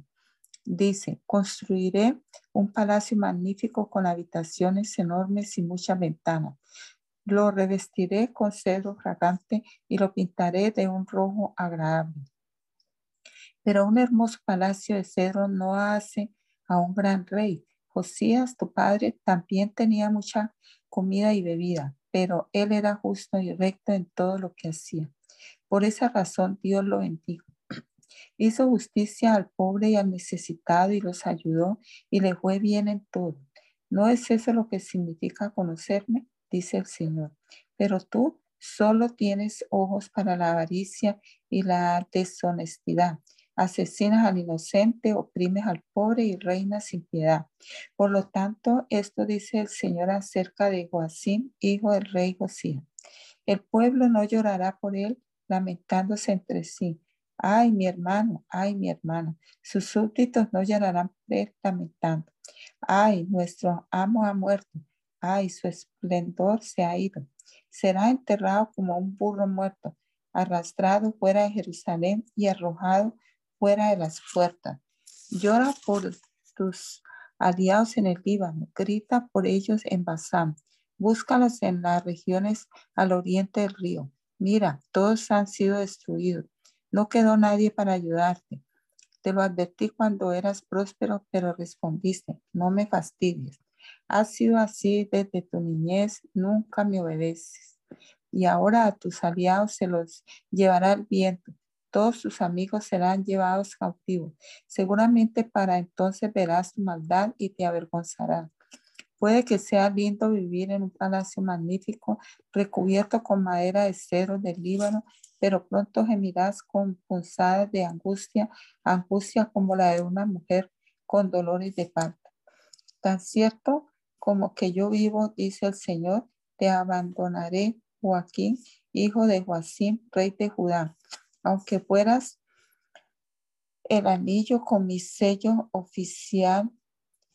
Dice, construiré un palacio magnífico con habitaciones enormes y muchas ventanas. Lo revestiré con cedro fragante y lo pintaré de un rojo agradable. Pero un hermoso palacio de cedro no hace a un gran rey, Josías, tu padre, también tenía mucha comida y bebida, pero él era justo y recto en todo lo que hacía. Por esa razón Dios lo bendijo. Hizo justicia al pobre y al necesitado y los ayudó y le fue bien en todo. ¿No es eso lo que significa conocerme? Dice el Señor. Pero tú solo tienes ojos para la avaricia y la deshonestidad asesinas al inocente, oprimes al pobre y reinas sin piedad. Por lo tanto, esto dice el Señor acerca de Joacim, hijo del rey Josías. El pueblo no llorará por él, lamentándose entre sí. Ay, mi hermano, ay, mi hermana, sus súbditos no llorarán lamentando. Ay, nuestro amo ha muerto. Ay, su esplendor se ha ido. Será enterrado como un burro muerto, arrastrado fuera de Jerusalén y arrojado fuera de las puertas. Llora por tus aliados en el Líbano, grita por ellos en Basán, búscalos en las regiones al oriente del río. Mira, todos han sido destruidos. No quedó nadie para ayudarte. Te lo advertí cuando eras próspero, pero respondiste, no me fastidies. Has sido así desde tu niñez, nunca me obedeces. Y ahora a tus aliados se los llevará el viento. Todos tus amigos serán llevados cautivos. Seguramente para entonces verás tu maldad y te avergonzarás. Puede que sea lindo vivir en un palacio magnífico, recubierto con madera de cedro del Líbano, pero pronto gemirás con punzadas de angustia, angustia como la de una mujer con dolores de parto. Tan cierto como que yo vivo, dice el Señor, te abandonaré, Joaquín, hijo de Joacim, rey de Judá. Aunque fueras el anillo con mi sello oficial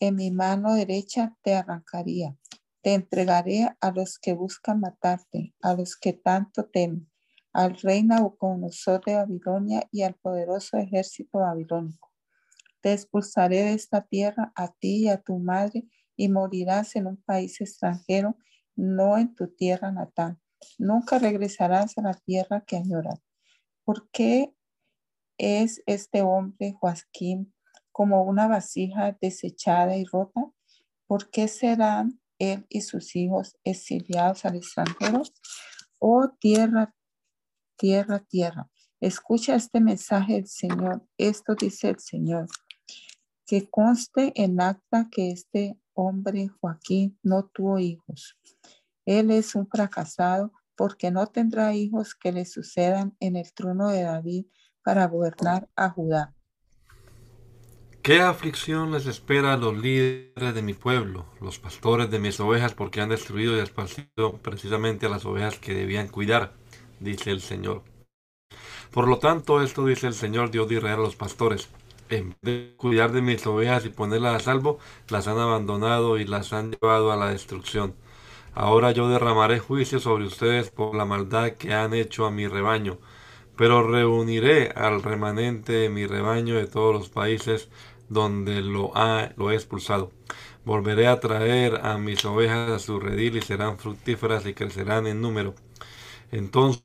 en mi mano derecha te arrancaría. Te entregaré a los que buscan matarte, a los que tanto temen, al rey Nabucodonosor de Babilonia y al poderoso ejército babilónico. Te expulsaré de esta tierra a ti y a tu madre y morirás en un país extranjero, no en tu tierra natal. Nunca regresarás a la tierra que añoras. ¿Por qué es este hombre, Joaquín, como una vasija desechada y rota? ¿Por qué serán él y sus hijos exiliados al extranjero? Oh tierra, tierra, tierra, escucha este mensaje del Señor. Esto dice el Señor. Que conste en acta que este hombre, Joaquín, no tuvo hijos. Él es un fracasado porque no tendrá hijos que le sucedan en el trono de David para gobernar a Judá.
¿Qué aflicción les espera a los líderes de mi pueblo, los pastores de mis ovejas, porque han destruido y esparcido precisamente a las ovejas que debían cuidar? Dice el Señor. Por lo tanto, esto dice el Señor Dios de Israel a los pastores. En vez de cuidar de mis ovejas y ponerlas a salvo, las han abandonado y las han llevado a la destrucción. Ahora yo derramaré juicio sobre ustedes por la maldad que han hecho a mi rebaño pero reuniré al remanente de mi rebaño de todos los países donde lo, ha, lo he expulsado. Volveré a traer a mis ovejas a su redil y serán fructíferas y crecerán en número. Entonces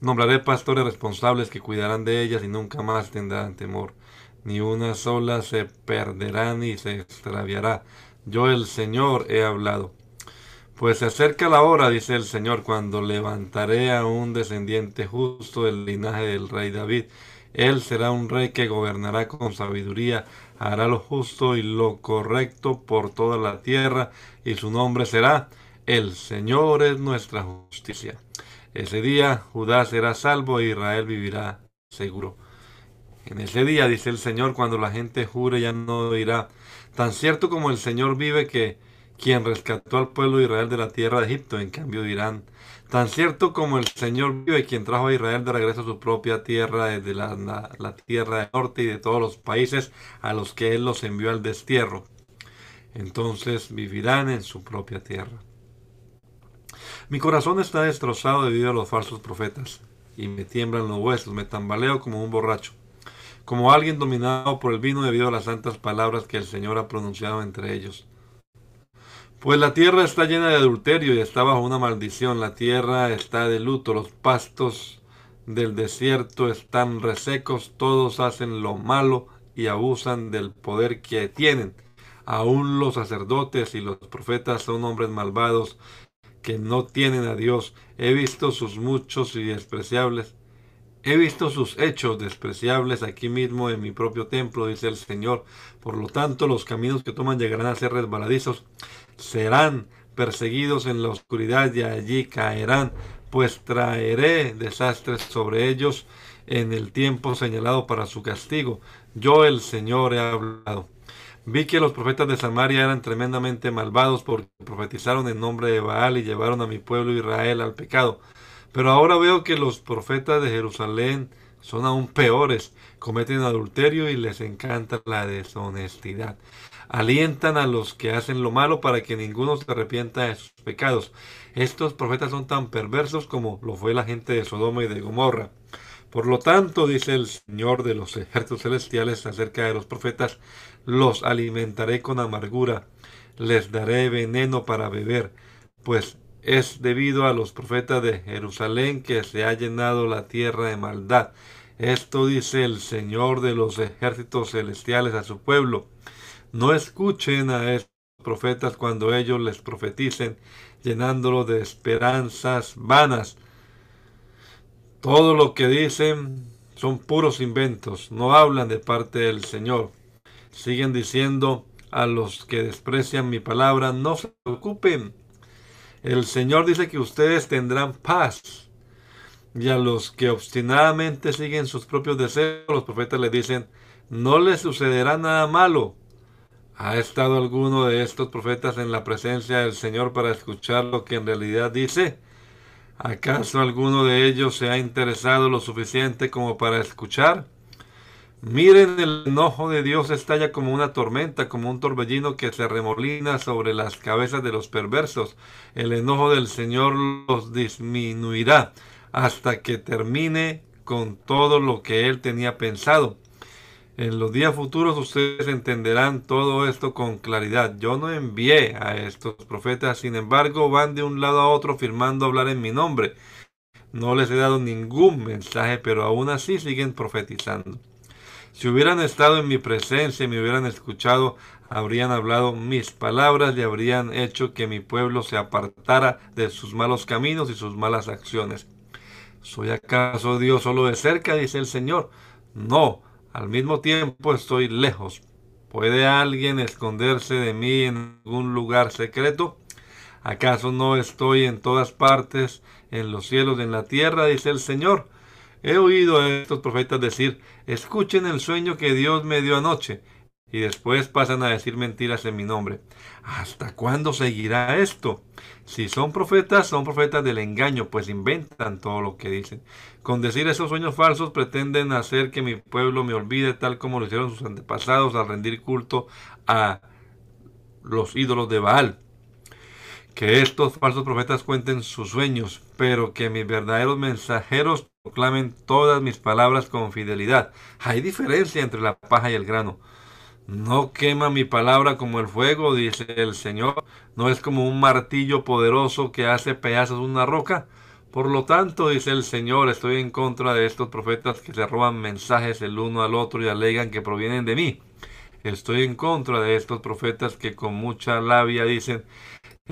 nombraré pastores responsables que cuidarán de ellas y nunca más tendrán temor. Ni una sola se perderá ni se extraviará. Yo el Señor he hablado. Pues se acerca la hora, dice el Señor, cuando levantaré a un descendiente justo del linaje del rey David él será un rey que gobernará con sabiduría, hará lo justo y lo correcto por toda la tierra, y su nombre será El Señor es nuestra justicia. Ese día Judá será salvo e Israel vivirá seguro. En ese día, dice el Señor, cuando la gente jure ya no dirá, tan cierto como el Señor vive que quien rescató al pueblo de Israel de la tierra de Egipto, en cambio dirán, Tan cierto como el Señor vive, quien trajo a Israel de regreso a su propia tierra, desde la, tierra del norte y de todos los países a los que Él los envió al destierro. Entonces vivirán en su propia tierra. Mi corazón está destrozado debido a los falsos profetas, y me tiemblan los huesos, me tambaleo como un borracho, como alguien dominado por el vino debido a las santas palabras que el Señor ha pronunciado entre ellos. Pues la tierra está llena de adulterio y está bajo una maldición. La tierra está de luto, los pastos del desierto están resecos, todos hacen lo malo y abusan del poder que tienen. Aún los sacerdotes y los profetas son hombres malvados que no tienen a Dios. He visto sus muchos y despreciables. He visto sus hechos despreciables aquí mismo en mi propio templo, dice el Señor. Por lo tanto, los caminos que toman llegarán a ser resbaladizos serán perseguidos en la oscuridad y allí caerán, pues traeré desastres sobre ellos en el tiempo señalado para su castigo. Yo el Señor he hablado. Vi que los profetas de Samaria eran tremendamente malvados porque profetizaron en nombre de Baal y llevaron a mi pueblo Israel al pecado. Pero ahora veo que los profetas de Jerusalén son aún peores, cometen adulterio y les encanta la deshonestidad. Alientan a los que hacen lo malo para que ninguno se arrepienta de sus pecados. Estos profetas son tan perversos como lo fue la gente de Sodoma y de Gomorra. Por lo tanto, dice el Señor de los ejércitos celestiales acerca de los profetas, los alimentaré con amargura, les daré veneno para beber, pues es debido a los profetas de Jerusalén que se ha llenado la tierra de maldad. Esto dice el Señor de los ejércitos celestiales a su pueblo. No escuchen a estos profetas cuando ellos les profeticen, llenándolo de esperanzas vanas. Todo lo que dicen son puros inventos, no hablan de parte del Señor. Siguen diciendo a los que desprecian mi palabra, no se preocupen, el Señor dice que ustedes tendrán paz. Y a los que obstinadamente siguen sus propios deseos, los profetas le dicen, no les sucederá nada malo. ¿Ha estado alguno de estos profetas en la presencia del Señor para escuchar lo que en realidad dice? ¿Acaso alguno de ellos se ha interesado lo suficiente como para escuchar? Miren, el enojo de Dios estalla como una tormenta, como un torbellino que se remolina sobre las cabezas de los perversos. El enojo del Señor los disminuirá hasta que termine con todo lo que Él tenía pensado. En los días futuros ustedes entenderán todo esto con claridad. Yo no envié a estos profetas, sin embargo van de un lado a otro firmando hablar en mi nombre. No les he dado ningún mensaje, pero aún así siguen profetizando. Si hubieran estado en mi presencia y me hubieran escuchado, habrían hablado mis palabras y habrían hecho que mi pueblo se apartara de sus malos caminos y sus malas acciones. ¿Soy acaso Dios solo de cerca? dice el Señor. No, al mismo tiempo estoy lejos. ¿Puede alguien esconderse de mí en algún lugar secreto? ¿Acaso no estoy en todas partes, en los cielos y en la tierra? dice el Señor. He oído a estos profetas decir, escuchen el sueño que Dios me dio anoche, y después pasan a decir mentiras en mi nombre. ¿Hasta cuándo seguirá esto? Si son profetas, son profetas del engaño, pues inventan todo lo que dicen. Con decir esos sueños falsos pretenden hacer que mi pueblo me olvide tal como lo hicieron sus antepasados al rendir culto a los ídolos de Baal que estos falsos profetas cuenten sus sueños, pero que mis verdaderos mensajeros proclamen todas mis palabras con fidelidad. Hay diferencia entre la paja y el grano. No quema mi palabra como el fuego, dice el Señor. No es como un martillo poderoso que hace pedazos una roca. Por lo tanto, dice el Señor, estoy en contra de estos profetas que se roban mensajes el uno al otro y alegan que provienen de mí. Estoy en contra de estos profetas que con mucha labia dicen,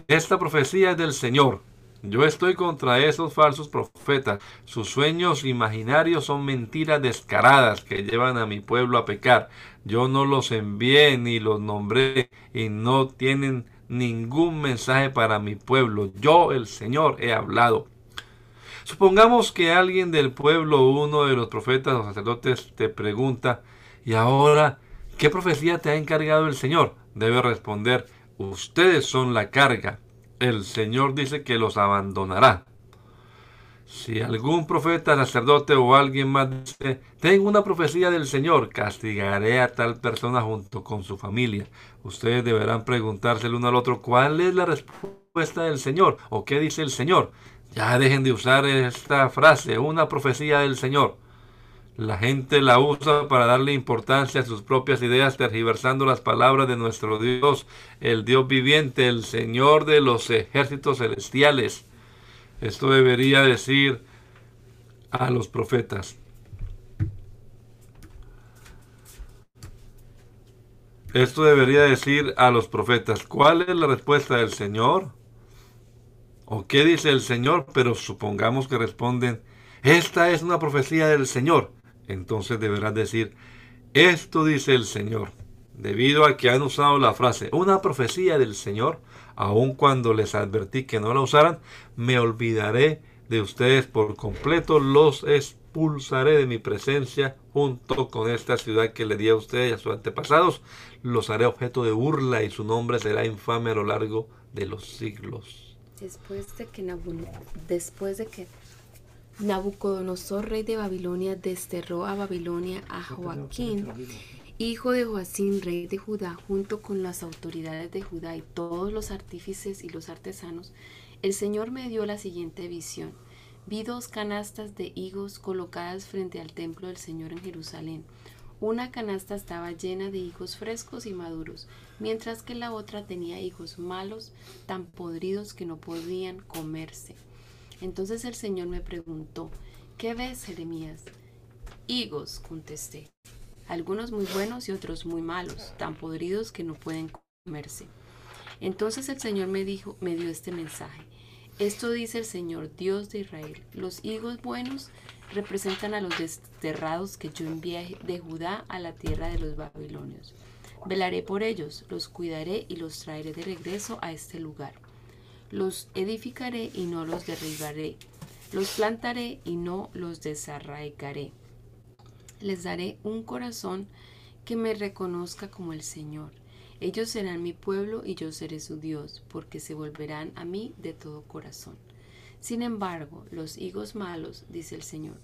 esta profecía es del Señor. Yo estoy contra esos falsos profetas. Sus sueños imaginarios son mentiras descaradas que llevan a mi pueblo a pecar. Yo no los envié ni los nombré y no tienen ningún mensaje para mi pueblo. Yo, el Señor, he hablado. Supongamos que alguien del pueblo, uno de los profetas o sacerdotes, te pregunta, ¿y ahora qué profecía te ha encargado el Señor? Debe responder, Ustedes son la carga. El Señor dice que los abandonará. Si algún profeta, sacerdote o alguien más dice, tengo una profecía del Señor, castigaré a tal persona junto con su familia. Ustedes deberán preguntarse el uno al otro, ¿cuál es la respuesta del Señor? ¿O qué dice el Señor? Ya dejen de usar esta frase, una profecía del Señor. La gente la usa para darle importancia a sus propias ideas, tergiversando las palabras de nuestro Dios, el Dios viviente, el Señor de los ejércitos celestiales. Esto debería decir a los profetas. Esto debería decir a los profetas, ¿cuál es la respuesta del Señor? ¿O qué dice el Señor? Pero supongamos que responden, esta es una profecía del Señor entonces deberás decir, esto dice el Señor. Debido a que han usado la frase, una profecía del Señor, aun cuando les advertí que no la usaran, me olvidaré de ustedes por completo, los expulsaré de mi presencia junto con esta ciudad que le di a ustedes y a sus antepasados, los haré objeto de burla y su nombre será infame a lo largo de los siglos.
Después de que, después de que Nabucodonosor, rey de Babilonia, desterró a Babilonia a Joaquín, hijo de Joacín, rey de Judá, junto con las autoridades de Judá y todos los artífices y los artesanos. El Señor me dio la siguiente visión. Vi dos canastas de higos colocadas frente al templo del Señor en Jerusalén. Una canasta estaba llena de higos frescos y maduros, mientras que la otra tenía higos malos, tan podridos que no podían comerse. Entonces el Señor me preguntó, ¿qué ves, Jeremías? Higos, contesté, algunos muy buenos y otros muy malos, tan podridos que no pueden comerse. Entonces el Señor me dijo, me dio este mensaje. Esto dice el Señor, Dios de Israel. Los higos buenos representan a los desterrados que yo envié de Judá a la tierra de los babilonios. Velaré por ellos, los cuidaré y los traeré de regreso a este lugar. Los edificaré y no los derribaré. Los plantaré y no los desarraigaré. Les daré un corazón que me reconozca como el Señor. Ellos serán mi pueblo y yo seré su Dios, porque se volverán a mí de todo corazón. Sin embargo, los higos malos, dice el Señor,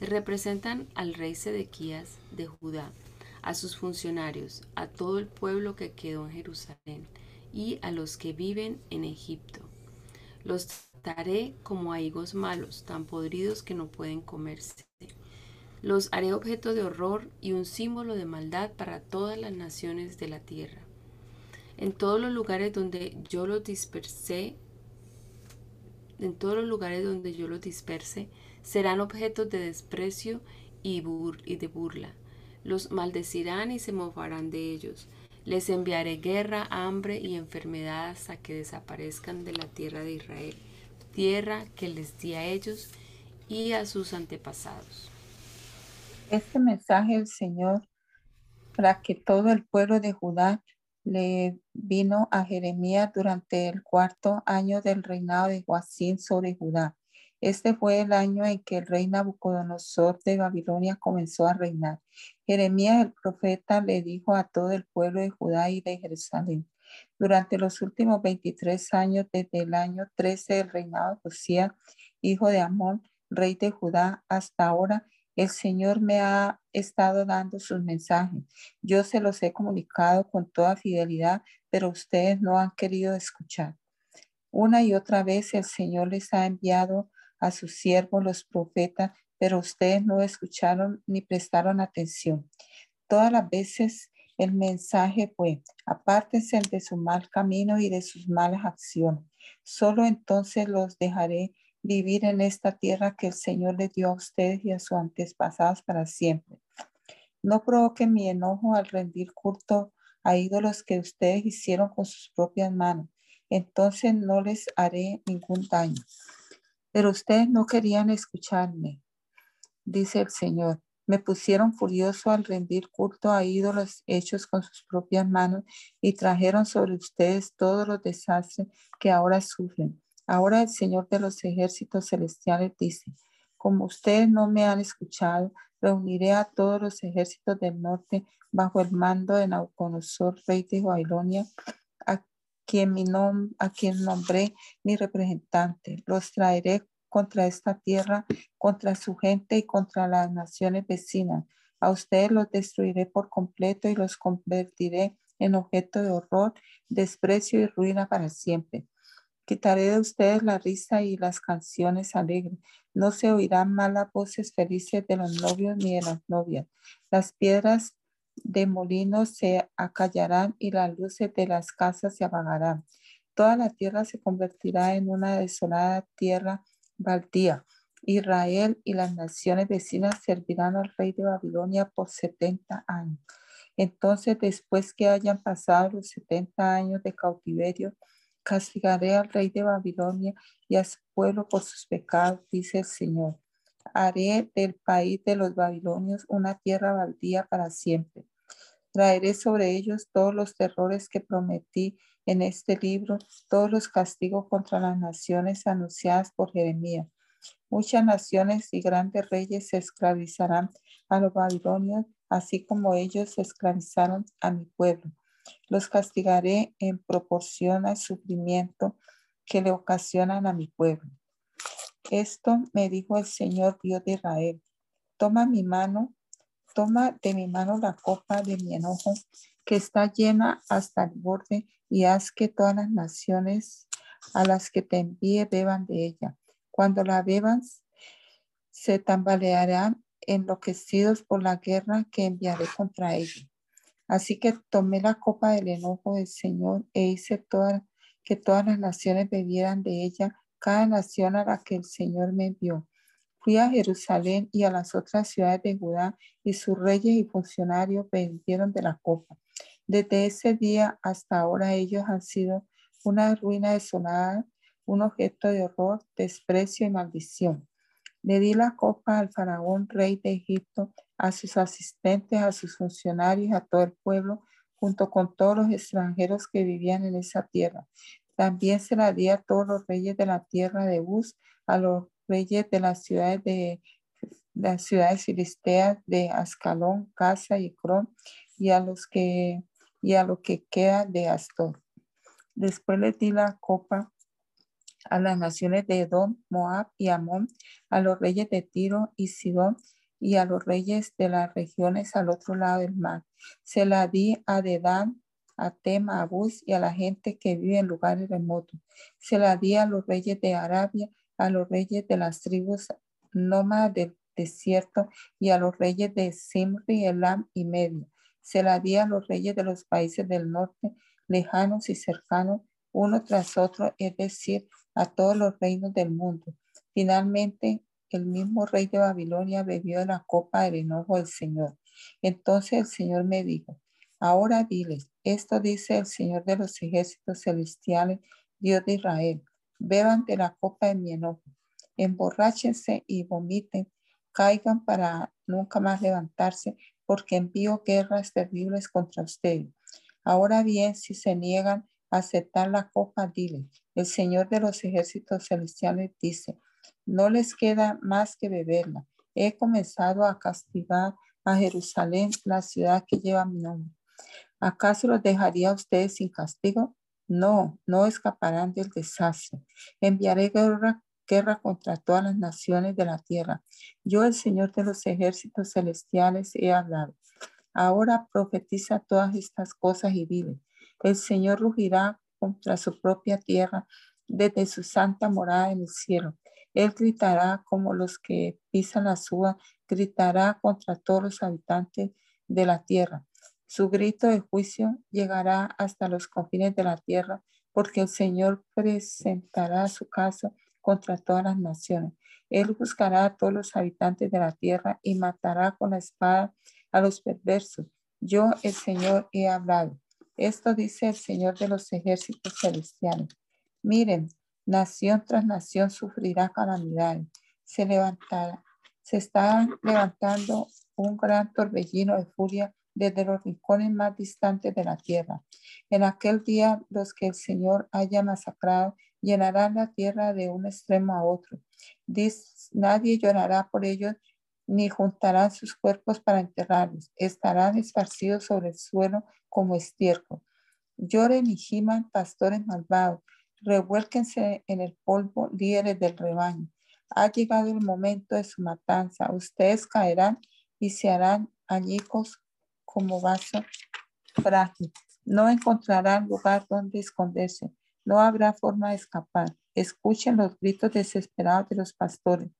representan al rey Sedequías de Judá, a sus funcionarios, a todo el pueblo que quedó en Jerusalén y a los que viven en Egipto. Los trataré como a higos malos, tan podridos que no pueden comerse. Los haré objeto de horror y un símbolo de maldad para todas las naciones de la tierra. En todos los lugares donde yo los dispersé, en todos los lugares donde yo los disperse, serán objetos de desprecio y, y de burla. Los maldecirán y se mofarán de ellos les enviaré guerra, hambre y enfermedad hasta que desaparezcan de la tierra de Israel, tierra que les di a ellos y a sus antepasados.
Este mensaje del Señor para que todo el pueblo de Judá le vino a Jeremías durante el cuarto año del reinado de Joacín sobre Judá. Este fue el año en que el rey Nabucodonosor de Babilonia comenzó a reinar. Jeremías el profeta le dijo a todo el pueblo de Judá y de Jerusalén, durante los últimos 23 años desde el año 13 del reinado de Josías, hijo de Amón, rey de Judá, hasta ahora, el Señor me ha estado dando sus mensajes. Yo se los he comunicado con toda fidelidad, pero ustedes no han querido escuchar. Una y otra vez el Señor les ha enviado a sus siervos los profetas, pero ustedes no escucharon ni prestaron atención. Todas las veces el mensaje fue, apártense de su mal camino y de sus malas acciones. Solo entonces los dejaré vivir en esta tierra que el Señor les dio a ustedes y a sus antepasados para siempre. No provoquen mi enojo al rendir culto a ídolos que ustedes hicieron con sus propias manos. Entonces no les haré ningún daño. Pero ustedes no querían escucharme, dice el Señor. Me pusieron furioso al rendir culto a ídolos hechos con sus propias manos y trajeron sobre ustedes todos los desastres que ahora sufren. Ahora el Señor de los ejércitos celestiales dice, como ustedes no me han escuchado, reuniré a todos los ejércitos del norte bajo el mando de Nauconosor, rey de Babilonia, quien mi a quien nombré mi representante. Los traeré contra esta tierra, contra su gente y contra las naciones vecinas. A ustedes los destruiré por completo y los convertiré en objeto de horror, desprecio y ruina para siempre. Quitaré de ustedes la risa y las canciones alegres. No se oirán malas voces felices de los novios ni de las novias. Las piedras de molinos se acallarán y las luces de las casas se apagarán. Toda la tierra se convertirá en una desolada tierra baldía. Israel y las naciones vecinas servirán al rey de Babilonia por 70 años. Entonces, después que hayan pasado los 70 años de cautiverio, castigaré al rey de Babilonia y a su pueblo por sus pecados, dice el Señor haré del país de los babilonios una tierra baldía para siempre. Traeré sobre ellos todos los terrores que prometí en este libro, todos los castigos contra las naciones anunciadas por Jeremías. Muchas naciones y grandes reyes se esclavizarán a los babilonios, así como ellos esclavizaron a mi pueblo. Los castigaré en proporción al sufrimiento que le ocasionan a mi pueblo. Esto me dijo el Señor Dios de Israel. Toma mi mano, toma de mi mano la copa de mi enojo que está llena hasta el borde y haz que todas las naciones a las que te envíe beban de ella. Cuando la beban, se tambalearán enloquecidos por la guerra que enviaré contra ellos. Así que tomé la copa del enojo del Señor e hice que todas las naciones bebieran de ella, cada nación a la que el Señor me envió. Fui a Jerusalén y a las otras ciudades de Judá y sus reyes y funcionarios bebieron de la copa. Desde ese día hasta ahora ellos han sido una ruina desolada, un objeto de horror, desprecio y maldición. Le di la copa al faraón, rey de Egipto, a sus asistentes, a sus funcionarios, a todo el pueblo, junto con todos los extranjeros que vivían en esa tierra. También se la di a todos los reyes de la tierra de Bus, a los reyes de las ciudades de las ciudades filisteas de Ascalón, Casa y Cron, y a los que y a lo que queda de Astor. Después le di la copa a las naciones de Edom, Moab y Amón, a los reyes de Tiro y Sidón y a los reyes de las regiones al otro lado del mar. Se la di a Dedán, a Tema, a Bus y a la gente que vive en lugares remotos. Se la di a los reyes de Arabia, a los reyes de las tribus nómadas del desierto y a los reyes de Simri, Elam y Medio se la di a los reyes de los países del norte, lejanos y cercanos, uno tras otro, es decir, a todos los reinos del mundo. Finalmente, el mismo rey de Babilonia bebió de la copa del enojo del Señor. Entonces el Señor me dijo, ahora diles, esto dice el Señor de los ejércitos celestiales, Dios de Israel, beban de la copa de mi enojo, emborráchense y vomiten, caigan para nunca más levantarse, porque envío guerras terribles contra ustedes. Ahora bien, si se niegan a aceptar la copa, dile, el Señor de los ejércitos celestiales dice, no les queda más que beberla. He comenzado a castigar a Jerusalén, la ciudad que lleva mi nombre. ¿Acaso los dejaría a ustedes sin castigo? No, no escaparán del desastre. Enviaré guerra guerra contra todas las naciones de la tierra. Yo, el Señor de los ejércitos celestiales, he hablado. Ahora profetiza todas estas cosas y vive. El Señor rugirá contra su propia tierra desde su santa morada en el cielo. Él gritará como los que pisan la suba, gritará contra todos los habitantes de la tierra. Su grito de juicio llegará hasta los confines de la tierra, porque el Señor presentará su caso contra todas las naciones. Él buscará a todos los habitantes de la tierra y matará con la espada a los perversos. Yo, el Señor, he hablado. Esto dice el Señor de los ejércitos celestiales. Miren, nación tras nación sufrirá calamidades. Se levantará, se está levantando un gran torbellino de furia desde los rincones más distantes de la tierra. En aquel día los que el Señor haya masacrado llenarán la tierra de un extremo a otro. nadie llorará por ellos ni juntarán sus cuerpos para enterrarlos. Estarán esparcidos sobre el suelo como estiércol. Lloren y giman pastores malvados. Revuélquense en el polvo líderes del rebaño. Ha llegado el momento de su matanza. Ustedes caerán y se harán añicos como vaso frágil. No encontrarán lugar donde esconderse. No habrá forma de escapar. Escuchen los gritos desesperados de los pastores.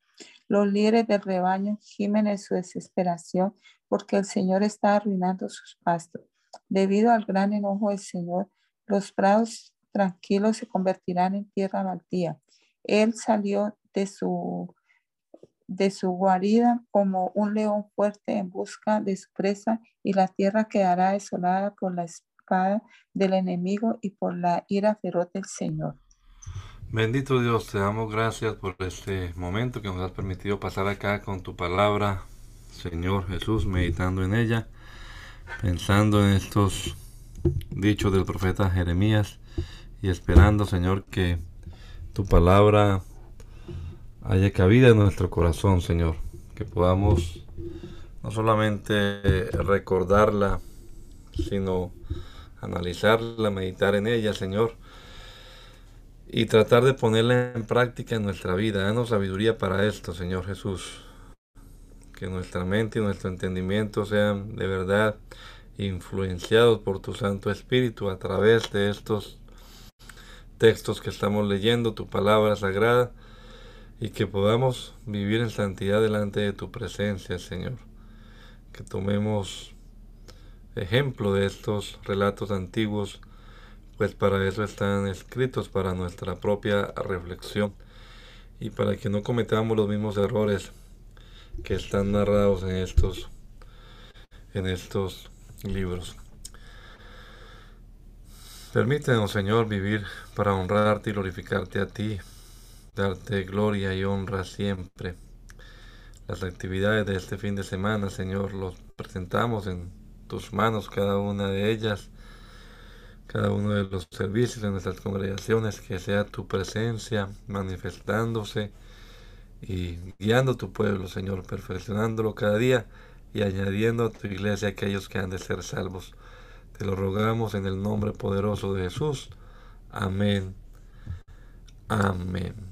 Los líderes del rebaño gimen en su desesperación porque el Señor está arruinando sus pastos. Debido al gran enojo del Señor, los prados tranquilos se convertirán en tierra baldía. Él salió de su de su guarida como un león fuerte en busca de su presa y la tierra quedará desolada por la espada del enemigo y por la ira feroz del Señor.
Bendito Dios, te damos gracias por este momento que nos has permitido pasar acá con tu palabra, Señor Jesús, meditando en ella, pensando en estos dichos del profeta Jeremías y esperando, Señor, que tu palabra haya cabida en nuestro corazón, Señor. Que podamos no solamente recordarla, sino analizarla, meditar en ella, Señor. y tratar de ponerla en práctica en nuestra vida. Danos sabiduría para esto, Señor Jesús. Que nuestra mente y nuestro entendimiento sean de verdad influenciados por tu Santo Espíritu a través de estos textos que estamos leyendo, tu palabra sagrada, y que podamos vivir en santidad delante de tu presencia, Señor. Que tomemos ejemplo de estos relatos antiguos, pues para eso están escritos, para nuestra propia reflexión y para que no cometamos los mismos errores que están narrados en estos en estos libros. Permítenos, Señor, vivir para honrarte y glorificarte a ti, darte gloria y honra siempre. Las actividades de este fin de semana, Señor, los presentamos en tus manos, cada una de ellas, cada uno de los servicios de nuestras congregaciones, que sea tu presencia manifestándose y guiando tu pueblo, Señor, perfeccionándolo cada día y añadiendo a tu iglesia aquellos que han de ser salvos. Te lo rogamos en el nombre poderoso de Jesús. Amén. Amén.